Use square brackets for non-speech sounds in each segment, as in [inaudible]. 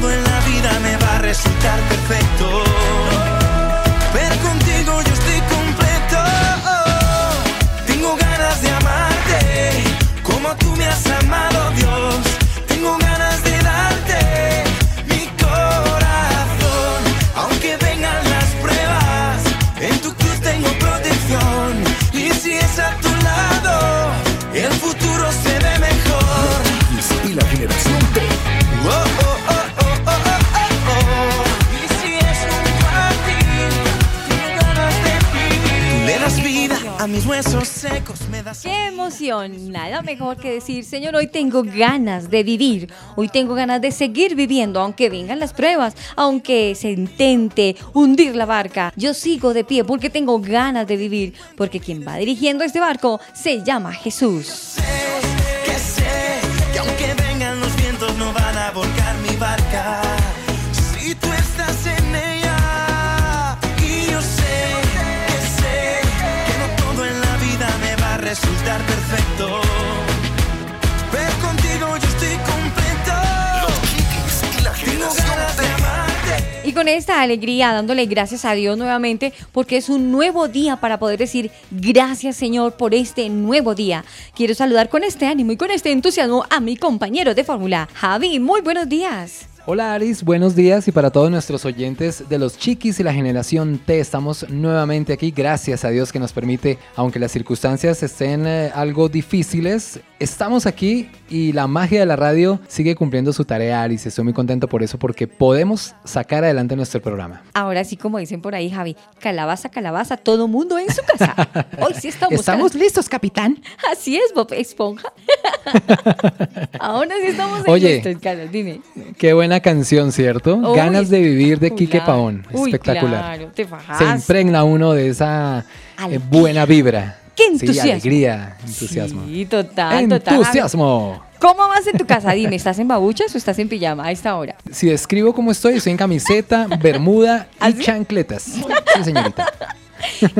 todo en la vida me va a resultar perfecto. A mis huesos secos, me das ¡Qué emoción! Nada mejor que decir, Señor, hoy tengo ganas de vivir, hoy tengo ganas de seguir viviendo, aunque vengan las pruebas, aunque se intente hundir la barca, yo sigo de pie porque tengo ganas de vivir, porque quien va dirigiendo este barco se llama Jesús. sé, que sé, que aunque vengan los vientos no van a volcar mi barca. Resultar perfecto. Pero contigo yo estoy completo. Los chiquis y la Tengo generación ganas de T. amarte. Y con esta alegría, dándole gracias a Dios nuevamente, porque es un nuevo día para poder decir gracias Señor por este nuevo día. Quiero saludar con este ánimo y con este entusiasmo a mi compañero de fórmula, Javi. Muy buenos días. Hola Aris, buenos días. Y para todos nuestros oyentes de los Chiquis y la generación T, estamos nuevamente aquí, gracias a Dios que nos permite, aunque las circunstancias estén eh, algo difíciles, estamos aquí y la magia de la radio sigue cumpliendo su tarea Aris, estoy muy contento por eso porque podemos sacar adelante nuestro programa. Ahora sí, como dicen por ahí, Javi, calabaza, calabaza, todo mundo en su casa. [laughs] Hoy sí estamos. ¿Estamos listos, capitán? Así es, Bob Esponja. [laughs] Ahora sí estamos Oye. listos, Carlos, dime. Qué buena canción, ¿cierto? Uy, Ganas de vivir de Quique. Paón, Uy, espectacular. claro, te Se impregna uno de esa eh, buena vibra. ¡Qué Sí, entusiasmo! alegría, entusiasmo. Sí, total, total. Entusiasmo. ¿Cómo vas en tu casa? Dime, ¿estás en babuchas o estás en pijama a esta hora? Si describo cómo estoy, estoy en camiseta, bermuda y ¿Ah, sí? chancletas. Sí, señorita. [laughs]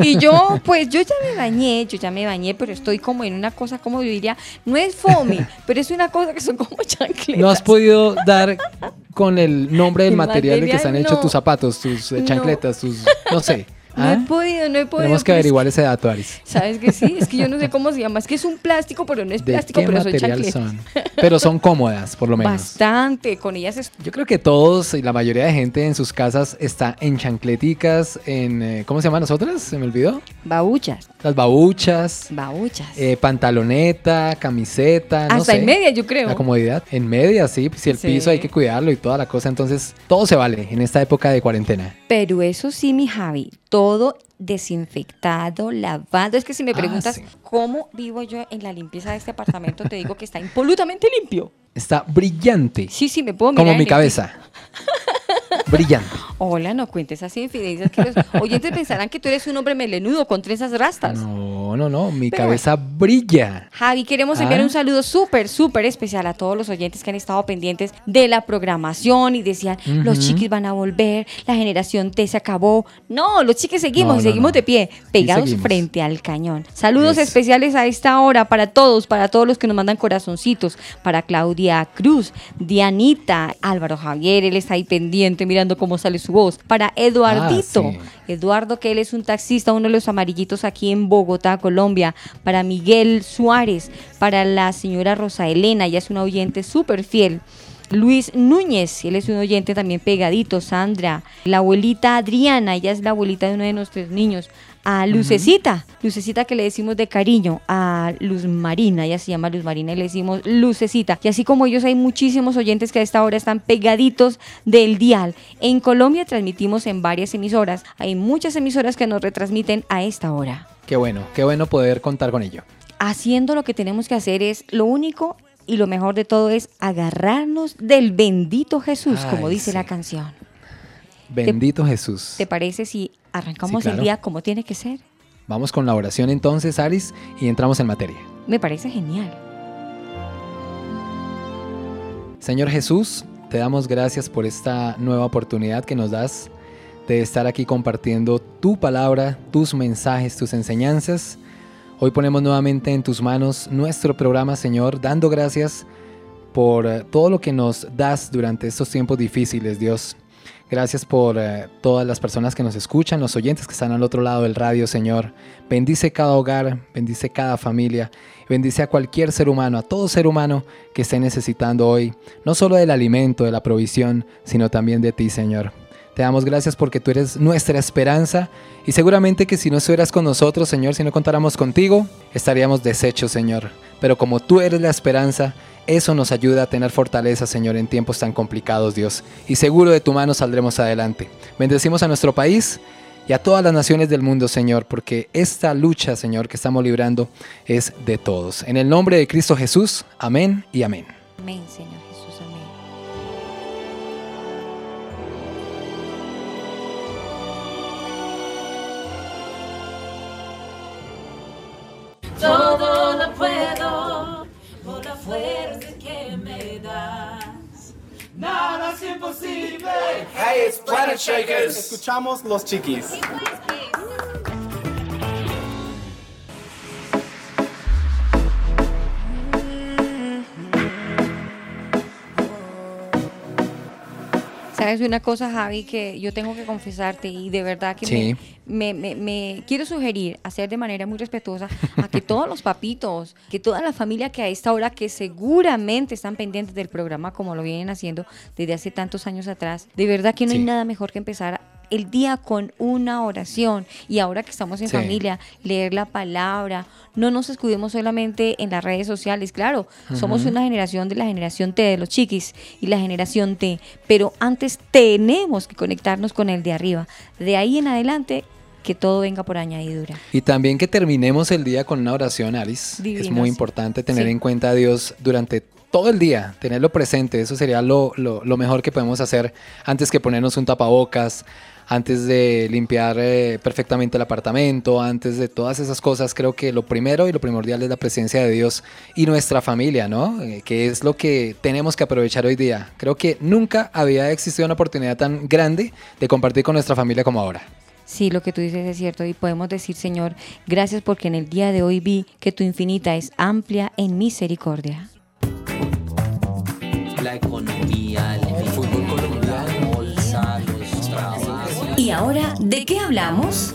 Y yo, pues yo ya me bañé, yo ya me bañé, pero estoy como en una cosa, como yo diría, no es foamy, [laughs] pero es una cosa que son como chancletas. ¿No has podido dar con el nombre del El [laughs] material de que material, están hechos no. tus zapatos, tus eh, No. chancletas, tus... no sé. No ¿Ah? he podido, no he podido. Tenemos que averiguar ese dato, Aris. ¿Sabes que sí? Es que yo no sé [laughs] cómo se llama. Es que es un plástico, pero no es ¿De plástico, qué pero material son? [laughs] Pero son cómodas, por lo menos. Bastante. Con ellas es Yo creo que todos y la mayoría de gente en sus casas está en chancleticas, en... eh, ¿Cómo se llaman nosotras? ¿Se me olvidó? babuchas. Las babuchas, Babuchas. eh, pantaloneta, camiseta, no Hasta sé. en media, yo creo. La comodidad. En media, sí. Si el Sí. piso hay que cuidarlo y toda la cosa. Entonces, todo se vale en esta época de cuarentena. Pero eso sí, mi Javi, todo desinfectado, lavado. Es que si me Ah, preguntas sí. cómo vivo yo en la limpieza de este apartamento, te digo que está [laughs] impolutamente limpio. Está brillante. Sí, sí, me puedo mirar. como mi cabeza. Brillante. Hola, no cuentes así de infidelidades que los oyentes pensarán que tú eres un hombre melenudo con trenzas rastas. No, no, no. Mi Pero cabeza brilla. Javi, queremos enviar Ah. un saludo súper, súper especial a todos los oyentes que han estado pendientes de la programación y decían, los chiquis van a volver, la generación T se acabó. No, los chiquis seguimos No, seguimos no. de pie, pegados frente al cañón. Saludos Yes. especiales a esta hora para todos, para todos los que nos mandan corazoncitos, para Claudia Cruz, Dianita, Álvaro Javier, él está ahí pendiente, mira mirando cómo sale su voz. Para Eduardito, Ah, sí. Eduardo, que él es un taxista, uno de los amarillitos aquí en Bogotá, Colombia. Para Miguel Suárez, para la señora Rosa Elena, ella es una oyente súper fiel. Luis Núñez, él es un oyente también pegadito, Sandra, la abuelita Adriana, ella es la abuelita de uno de nuestros niños, a Lucecita, Lucecita que le decimos de cariño, a Luz Marina, ella se llama Luz Marina y le decimos Lucecita. Y así como ellos hay muchísimos oyentes que a esta hora están pegaditos del dial. En Colombia transmitimos en varias emisoras, hay muchas emisoras que nos retransmiten a esta hora. Qué bueno, qué bueno poder contar con ello. Haciendo lo que tenemos que hacer es lo único y lo mejor de todo es agarrarnos del bendito Jesús, como dice sí. la canción. Bendito Jesús. ¿Te parece si arrancamos Sí, claro. el día como tiene que ser? Vamos con la oración entonces, Alice, y entramos en materia. Me parece genial. Señor Jesús, te damos gracias por esta nueva oportunidad que nos das de estar aquí compartiendo tu palabra, tus mensajes, tus enseñanzas. Hoy ponemos nuevamente en tus manos nuestro programa, Señor, dando gracias por eh, todo lo que nos das durante estos tiempos difíciles, Dios. Gracias por eh, todas las personas que nos escuchan, los oyentes que están al otro lado del radio, Señor. Bendice cada hogar, bendice cada familia, bendice a cualquier ser humano, a todo ser humano que esté necesitando hoy, no solo del alimento, de la provisión, sino también de ti, Señor. Te damos gracias porque tú eres nuestra esperanza y seguramente que si no estuvieras con nosotros, Señor, si no contáramos contigo, estaríamos deshechos, Señor. Pero como tú eres la esperanza, eso nos ayuda a tener fortaleza, Señor, en tiempos tan complicados, Dios. Y seguro de tu mano saldremos adelante. Bendecimos a nuestro país y a todas las naciones del mundo, Señor, porque esta lucha, Señor, que estamos librando es de todos. En el nombre de Cristo Jesús, amén y amén. Amén, Señor Todo lo puedo por la fuerza que me das. Nada es imposible. Hey, it's Planet Shakers. Escuchamos los chiquis. Sabes una cosa, Javi, que yo tengo que confesarte y de verdad que Sí. me, me- me- me quiero sugerir hacer de manera muy respetuosa a que todos los papitos, que toda la familia que a esta hora que seguramente están pendientes del programa como lo vienen haciendo desde hace tantos años atrás, de verdad que no hay nada mejor que empezar el día con una oración y ahora que estamos en Sí. familia, leer la palabra, no nos escudemos solamente en las redes sociales, claro, somos una generación de la generación T de los chiquis y la generación T, pero antes tenemos que conectarnos con el de arriba, de ahí en adelante que todo venga por añadidura. Y también que terminemos el día con una oración, Alice. es muy importante tener Sí. en cuenta a Dios durante todo el día, tenerlo presente. Eso sería lo, lo- mejor que podemos hacer antes que ponernos un tapabocas, antes de limpiar eh, perfectamente el apartamento, antes de todas esas cosas. Creo que lo primero y lo primordial es la presencia de Dios y nuestra familia, ¿no? Eh, que es lo que tenemos que aprovechar hoy día. Creo que nunca había existido una oportunidad tan grande de compartir con nuestra familia como ahora. Sí, lo que tú dices es cierto y podemos decir, Señor, gracias porque en el día de hoy vi que tu infinita es amplia en misericordia. La economía, el fútbol colombiano, la bolsa, los trabajos. ¿Y ahora de qué hablamos?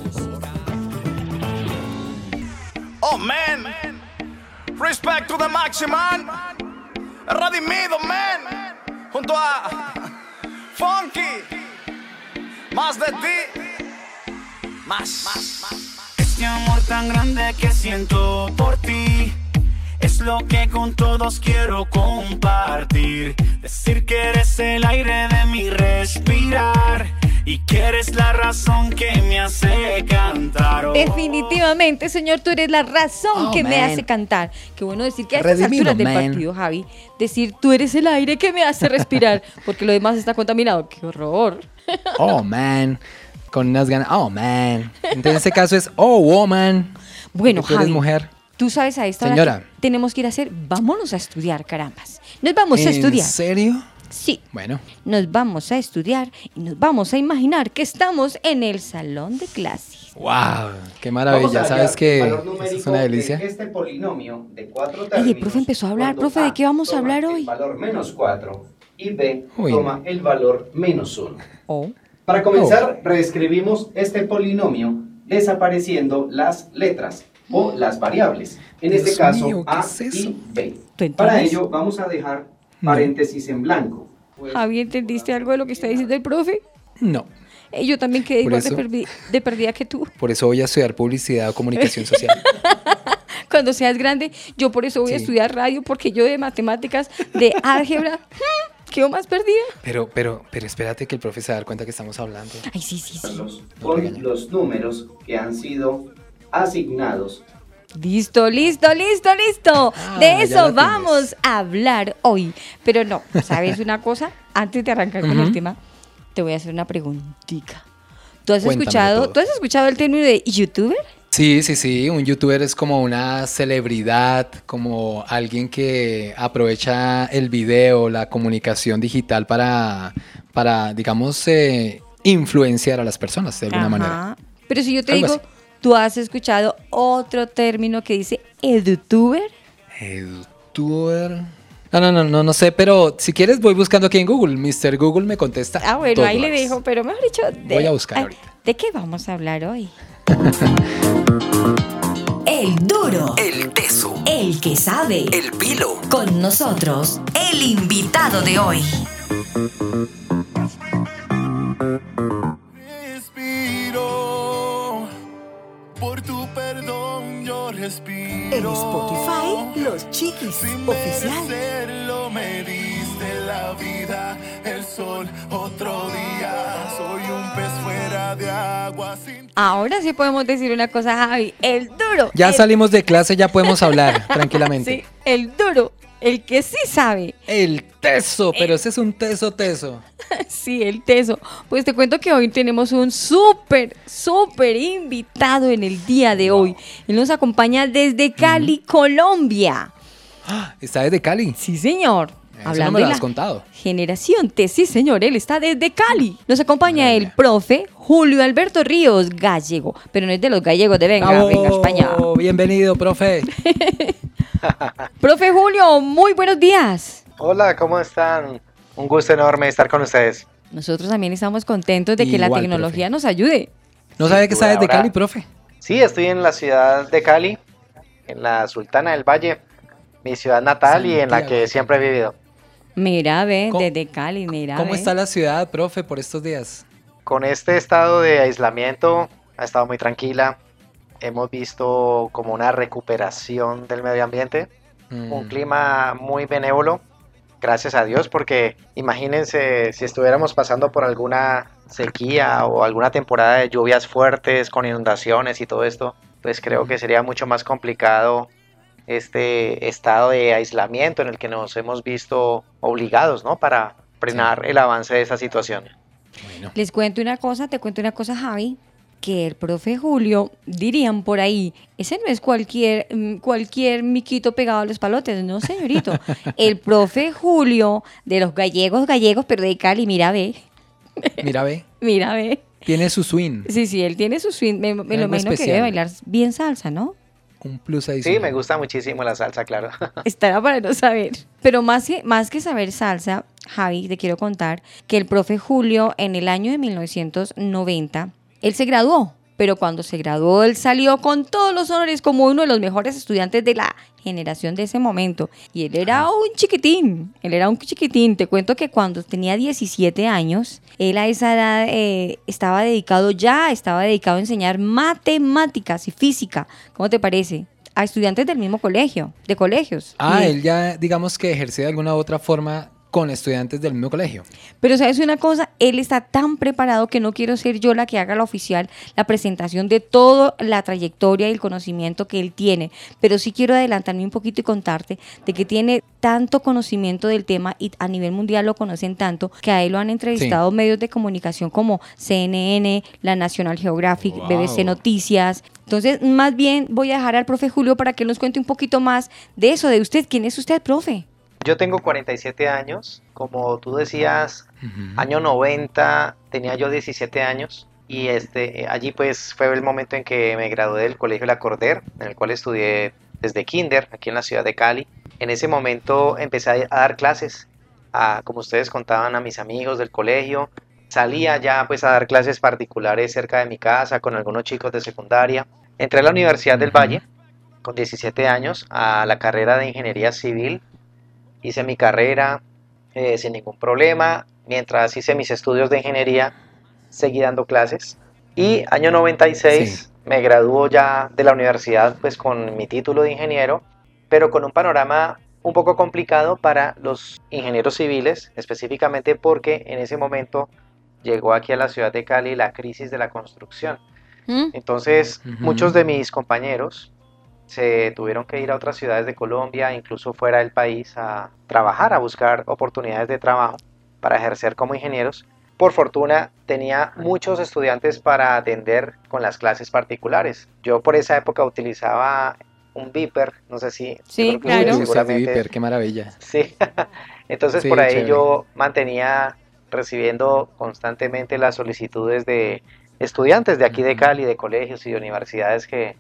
Oh man, respect to the Maximan, Radimido man, junto a Funky, más de ti, más. Este amor tan grande que siento por ti. Es lo que con todos quiero compartir. Decir que eres el aire de mi respirar. Y que eres la razón que me hace cantar. Oh. Definitivamente, Señor, tú eres la razón Oh, que me hace cantar. Qué bueno decir que a estas alturas del partido, Javi, decir tú eres el aire que me hace respirar, [laughs] porque lo demás está contaminado. ¡Qué horror! Oh, man. Con unas ganas. Oh, man. Entonces, en este caso es, oh, woman. Bueno, Porque tú eres Javi, mujer. Tú sabes a esta hora Señora. que tenemos que ir a hacer, vámonos a estudiar, carambas. Nos vamos a ¿En estudiar. serio? Sí, Bueno, nos vamos a estudiar y nos vamos a imaginar que estamos en el salón de clases. wow. Qué maravilla. ¿Sabes eso es una de delicia? Este polinomio de cuatro Oye, términos, profe, empezó a hablar. Profe, ¿de qué vamos a hablar el hoy? valor menos 4 y B Uy. toma el valor menos 1. O. Para comenzar, reescribimos este polinomio desapareciendo las letras o las variables. En Dios este caso, mío, ¿qué A es eso? y B. ¿Tú Para ello, vamos a dejar paréntesis en blanco. Pues, Javi, ¿entendiste algo de lo que está diciendo el profe? No. Eh, yo también quedé Por igual de, eso- perdi- de perdida que tú. Por eso voy a estudiar publicidad o comunicación social. [laughs] Cuando seas grande, yo por eso voy a estudiar radio, porque yo de matemáticas, de [laughs] álgebra, [laughs] quedo más perdida. Pero, pero, pero espérate que el profe se va a dar cuenta que estamos hablando. Ay, sí, sí, sí. con los números que han sido asignados Listo, listo, listo, listo. Ah, de eso vamos a hablar hoy. Pero no, ¿sabes una cosa? [laughs] Antes de arrancar con el tema, te voy a hacer una preguntita. ¿Tú has escuchado. ¿tú has escuchado el término de youtuber? Sí, sí, sí. Un youtuber es como una celebridad, como alguien que aprovecha el video, la comunicación digital para, para digamos, eh, influenciar a las personas de alguna Ajá. manera. Pero si yo te Algo digo, así. ¿Tú has escuchado otro término que dice edutuber? Edutuber. No, no, no, no, no sé, pero si quieres voy buscando aquí en Google. Mr. Google me contesta. Ah, bueno, ahí le dejo, pero mejor dicho, de, Voy a buscar ay, ahorita. ¿De qué vamos a hablar hoy? [laughs] El duro. El teso. El que sabe. El pilo. Con nosotros, el invitado de hoy. En Spotify, Los Chiquis Sin Oficial. merecerlo me diste la vida, el sol otro día. Soy un pez fuera de agua sin Ahora sí podemos decir una cosa, Javi. El duro. Ya el- salimos de clase, ya podemos hablar tranquilamente. [laughs] Sí, el duro. El que sí sabe. El teso, pero ese es un teso teso. [laughs] Sí, el teso. Pues te cuento que hoy tenemos un súper, súper invitado en el día de hoy. Él nos acompaña desde Cali, Colombia. [gasps] Está desde Cali. Sí, señor. Eso Hablando no me de la contado. generación T, sí, señor. Él está desde Cali. Nos acompaña el profe Julio Alberto Ríos, gallego. Pero no es de los gallegos de venga, venga, España. Bienvenido, profe. [laughs] [laughs] Profe Julio, muy buenos días. Hola, ¿cómo están? Un gusto enorme estar con ustedes. Nosotros también estamos contentos de que la tecnología nos ayude. No sabía que está desde ahora- Cali, profe. Sí, estoy en la ciudad de Cali, en la Sultana del Valle, mi ciudad natal y en la que siempre he vivido. Mira, ve, ¿Cómo- desde Cali, mira. ¿Cómo ve. está la ciudad, profe, por estos días? Con este estado de aislamiento ha estado muy tranquila. Hemos visto como una recuperación del medio ambiente, un Mm, clima muy benévolo, gracias a Dios, porque imagínense si estuviéramos pasando por alguna sequía o alguna temporada de lluvias fuertes con inundaciones y todo esto, pues creo que sería mucho más complicado este estado de aislamiento en el que nos hemos visto obligados, ¿no? Para frenar el avance de esa situación. bueno. Les cuento una cosa, te cuento una cosa, Javi, que el profe Julio, dirían por ahí, ese no es cualquier, mm, cualquier miquito pegado a los palotes, no, señorito. [laughs] El profe Julio, de los gallegos, gallegos, pero de Cali, mira, ve, Mira, ve. [laughs] mira, ve. Tiene su swing. Sí, sí, él tiene su swing, me, me lo imagino que debe bailar bien salsa, ¿no? Un plus Sí, adicional. me gusta muchísimo la salsa, claro. [laughs] Estará para no saber. Pero más que, más que saber salsa, Javi, te quiero contar que el profe Julio en el año de 1990, él se graduó. Pero cuando se graduó, él salió con todos los honores como uno de los mejores estudiantes de la generación de ese momento. Y él era un chiquitín, él era un chiquitín. Te cuento que cuando tenía 17 años, él a esa edad eh, estaba dedicado ya, estaba dedicado a enseñar matemáticas y física. ¿Cómo te parece? A estudiantes del mismo colegio, de colegios. Ah, él ya, digamos que ejerce de alguna u otra forma con estudiantes del mismo colegio. Pero sabes una cosa, él está tan preparado que no quiero ser yo la que haga la oficial, la presentación de toda la trayectoria y el conocimiento que él tiene. Pero sí quiero adelantarme un poquito y contarte de que tiene tanto conocimiento del tema y a nivel mundial lo conocen tanto que a él lo han entrevistado medios de comunicación como CNN, la National Geographic, Wow. BBC Noticias. Entonces, más bien voy a dejar al profe Julio para que nos cuente un poquito más de eso, de usted. ¿Quién es usted, profe? Yo tengo 47 años, como tú decías, año 90 tenía yo 17 años y este allí pues fue el momento en que me gradué del Colegio La Corder, en el cual estudié desde kinder aquí en la ciudad de Cali. En ese momento empecé a a dar clases, a, como ustedes contaban, a mis amigos del colegio salía ya pues a dar clases particulares cerca de mi casa con algunos chicos de secundaria. Entré a la Universidad del Valle con 17 años a la carrera de Ingeniería Civil. Hice mi carrera eh, sin ningún problema. Mientras hice mis estudios de ingeniería, seguí dando clases. Y año 96 me graduó ya de la universidad pues con mi título de ingeniero, pero con un panorama un poco complicado para los ingenieros civiles, específicamente porque en ese momento llegó aquí a la ciudad de Cali la crisis de la construcción. ¿Mm? Entonces, muchos de mis compañeros se tuvieron que ir a otras ciudades de Colombia, incluso fuera del país, a trabajar, a buscar oportunidades de trabajo para ejercer como ingenieros. Por fortuna, tenía muchos estudiantes para atender con las clases particulares. Yo por esa época utilizaba un Viper, no sé si... Sí, claro. Seguramente- Viper, qué maravilla. Sí, [laughs] entonces Sí, por ahí chévere. yo mantenía recibiendo constantemente las solicitudes de estudiantes de aquí de Cali, de colegios y de universidades que,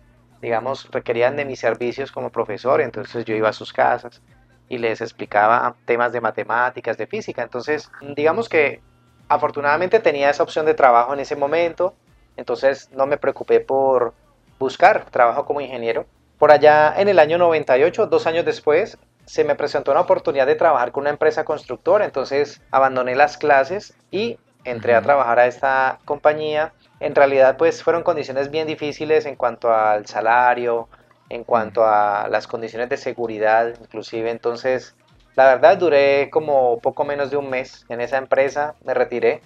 digamos, requerían de mis servicios como profesor. Entonces yo iba a sus casas y les explicaba temas de matemáticas, de física. Entonces, digamos que afortunadamente tenía esa opción de trabajo en ese momento. Entonces no me preocupé por buscar trabajo como ingeniero. Por allá en el año 98, dos años después, se me presentó una oportunidad de trabajar con una empresa constructora, entonces abandoné las clases y entré a trabajar a esta compañía. En realidad pues fueron condiciones bien difíciles en cuanto al salario, en cuanto a las condiciones de seguridad, inclusive. Entonces la verdad duré como poco menos de un mes en esa empresa, me retiré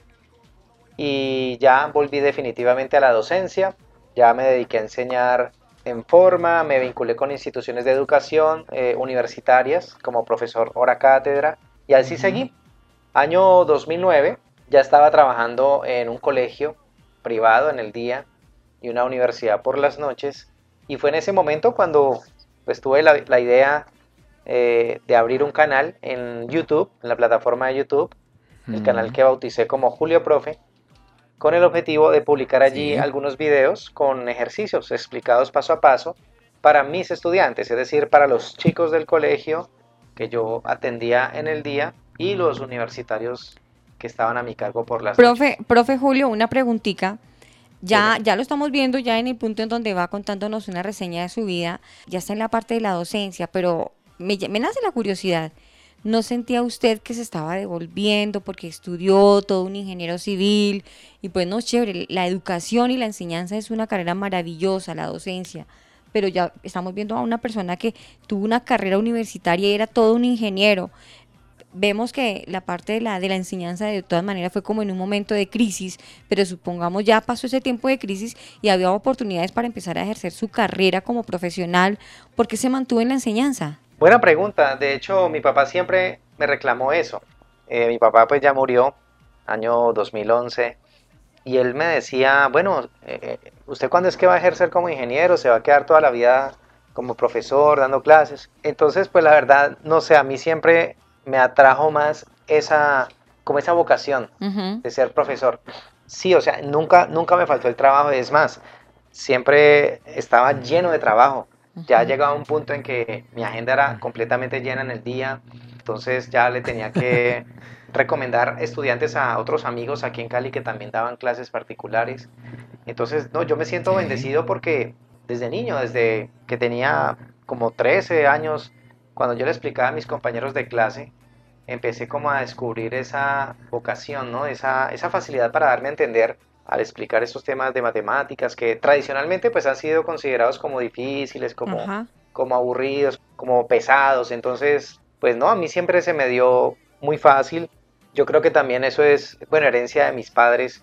y ya volví definitivamente a la docencia, ya me dediqué a enseñar en forma, me vinculé con instituciones de educación eh, universitarias como profesor hora cátedra y así seguí. Año 2009 ya estaba trabajando en un colegio privado en el día y una universidad por las noches. Y fue en ese momento cuando pues, tuve la, la idea eh, de abrir un canal en YouTube, en la plataforma de YouTube, el canal que bauticé como Julio Profe, con el objetivo de publicar allí Sí. algunos videos con ejercicios explicados paso a paso para mis estudiantes, es decir, para los chicos del colegio que yo atendía en el día y los universitarios que estaban a mi cargo por las noches. Profe, profe Julio, una preguntita. Ya, ya lo estamos viendo ya en el punto en donde va contándonos una reseña de su vida. Ya está en la parte de la docencia, pero me, me nace la curiosidad. ¿No sentía usted que se estaba devolviendo porque estudió todo un ingeniero civil? Y pues no, chévere, la educación y la enseñanza es una carrera maravillosa, la docencia. Pero ya estamos viendo a una persona que tuvo una carrera universitaria y era todo un ingeniero vemos que la parte de la, de la enseñanza de todas maneras fue como en un momento de crisis, pero supongamos ya pasó ese tiempo de crisis y había oportunidades para empezar a ejercer su carrera como profesional, ¿por qué se mantuvo en la enseñanza? Buena pregunta. De hecho, mi papá siempre me reclamó eso. Eh, mi papá pues ya murió año 2011 y él me decía, bueno, eh, ¿usted cuándo es que va a ejercer como ingeniero? ¿Se va a quedar toda la vida como profesor dando clases? Entonces, pues la verdad, no sé, a mí siempre me atrajo más esa, como esa vocación de ser profesor. Sí, o sea, nunca, nunca me faltó el trabajo, es más, siempre estaba lleno de trabajo. Ya llegaba un punto en que mi agenda era completamente llena en el día, entonces ya le tenía que [laughs] recomendar estudiantes a otros amigos aquí en Cali que también daban clases particulares. Entonces, no, yo me siento bendecido porque desde niño, desde que tenía como 13 años, cuando yo le explicaba a mis compañeros de clase, empecé como a descubrir esa vocación, ¿no? Esa, esa facilidad para darme a entender al explicar estos temas de matemáticas que tradicionalmente pues han sido considerados como difíciles, como, Ajá. como aburridos, como pesados. Entonces, pues no, a mí siempre se me dio muy fácil. Yo creo que también eso es, bueno, herencia de mis padres.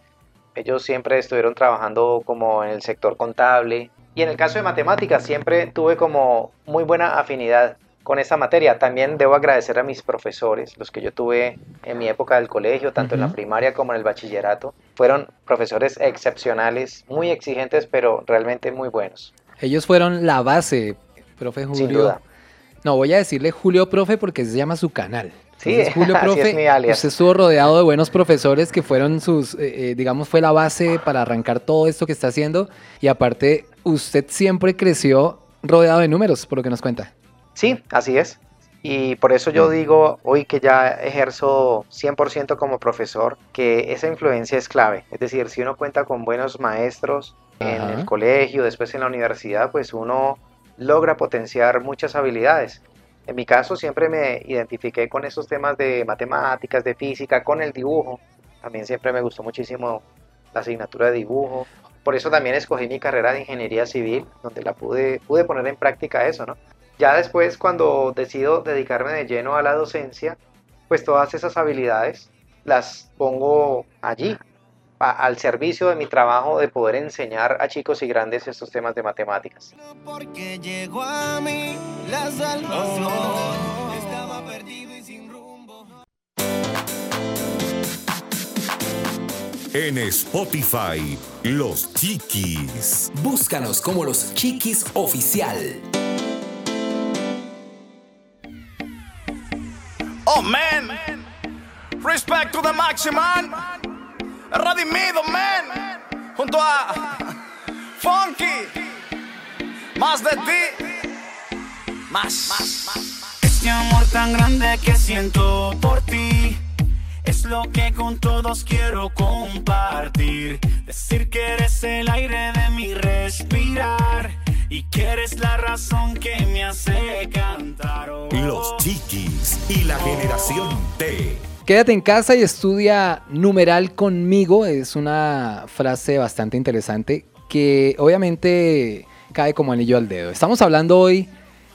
Ellos siempre estuvieron trabajando como en el sector contable. Y en el caso de matemáticas siempre tuve como muy buena afinidad con esta materia. También debo agradecer a mis profesores, los que yo tuve en mi época del colegio, tanto en la primaria como en el bachillerato. Fueron profesores excepcionales, muy exigentes, pero realmente muy buenos. Ellos fueron la base, profe Julio. Sin duda. No, voy a decirle Julio Profe porque se llama su canal. Sí, Entonces, [laughs] Julio así es Profe, mi alias. usted estuvo rodeado de buenos profesores que fueron sus, eh, eh, digamos, fue la base para arrancar todo esto que está haciendo. Y aparte, usted siempre creció rodeado de números, por lo que nos cuenta. Sí, así es. Y por eso yo digo hoy que ya ejerzo 100% como profesor, que esa influencia es clave. Es decir, si uno cuenta con buenos maestros en Ajá. el colegio, después en la universidad, pues uno logra potenciar muchas habilidades. En mi caso siempre me identifiqué con esos temas de matemáticas, de física, con el dibujo. También siempre me gustó muchísimo la asignatura de dibujo. Por eso también escogí mi carrera de ingeniería civil, donde la pude, pude poner en práctica eso, ¿no? Ya después, cuando decido dedicarme de lleno a la docencia, pues todas esas habilidades las pongo allí, a- al servicio de mi trabajo de poder enseñar a chicos y grandes estos temas de matemáticas. Porque llegó a mí la salvación. Estaba perdido y sin rumbo. En Spotify, Los Chiquis. Búscanos como los Chiquis Oficial. Oh man, respect to the Maximan, Redimido man, junto a Funky, más de ti, más. Este amor tan grande que siento por ti es lo que con todos quiero compartir. Decir que eres el aire de mi respirar y que eres la razón que me hace cantar. Oh, Los Chiquis y la generación T. Quédate en casa y estudia numeral conmigo. Es una frase bastante interesante que obviamente cae como anillo al dedo. Estamos hablando hoy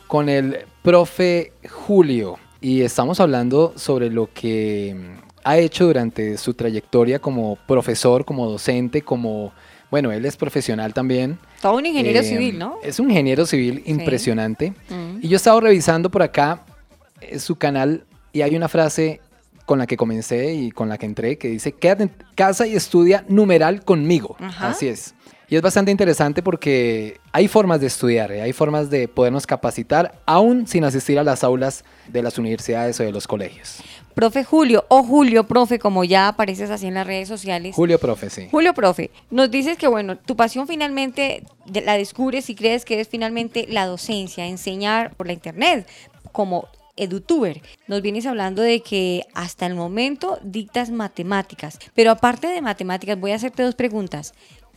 con el profe Julio y estamos hablando sobre lo que mm, ha hecho durante su trayectoria como profesor, como docente, como... Bueno, él es profesional también. Todo un ingeniero Eh, civil, ¿no? Es un ingeniero civil impresionante. Mm. Y yo he estado revisando por acá eh, su canal y hay una frase con la que comencé y con la que entré que dice, quédate en casa y estudia numeral conmigo. Ajá. Así es. Y es bastante interesante porque hay formas de estudiar, eh, hay formas de podernos capacitar aún sin asistir a las aulas de las universidades o de los colegios. Profe Julio, o Julio, profe, como ya apareces así en las redes sociales. Julio Profe, sí. Julio, profe, nos dices que, bueno, tu pasión finalmente la descubres y crees que es finalmente la docencia, enseñar por la internet, como edutuber. Nos vienes hablando de que hasta el momento dictas matemáticas, pero aparte de matemáticas, voy a hacerte dos preguntas.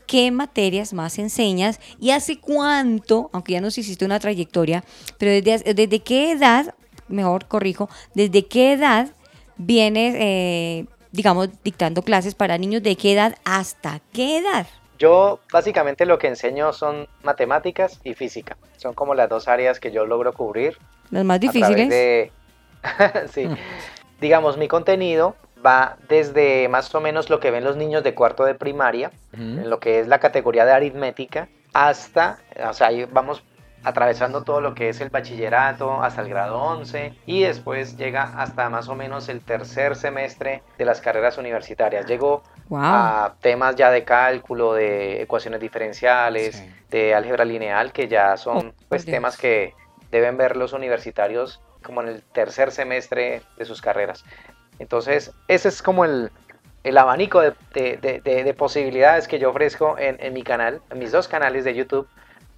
¿Qué materias más enseñas y hace cuánto, aunque ya nos hiciste una trayectoria, pero desde, desde qué edad, mejor corrijo, desde qué edad vienes, eh, digamos, dictando clases para niños de qué edad hasta qué edad? Yo básicamente lo que enseño son matemáticas y física. Son como las dos áreas que yo logro cubrir. Las más difíciles. de- [laughs] sí. Digamos, mi contenido va desde más o menos lo que ven los niños de cuarto de primaria, en lo que es la categoría de aritmética, hasta, o sea, ahí vamos atravesando todo lo que es el bachillerato hasta el grado 11 y después llega hasta más o menos el tercer semestre de las carreras universitarias. Llego Wow. a temas ya de cálculo, de ecuaciones diferenciales, de álgebra lineal, que ya son pues Dios. temas que deben ver los universitarios como en el tercer semestre de sus carreras. Entonces, ese es como el, el abanico de, de- de- de- de posibilidades que yo ofrezco en, en mi canal, en mis dos canales de YouTube.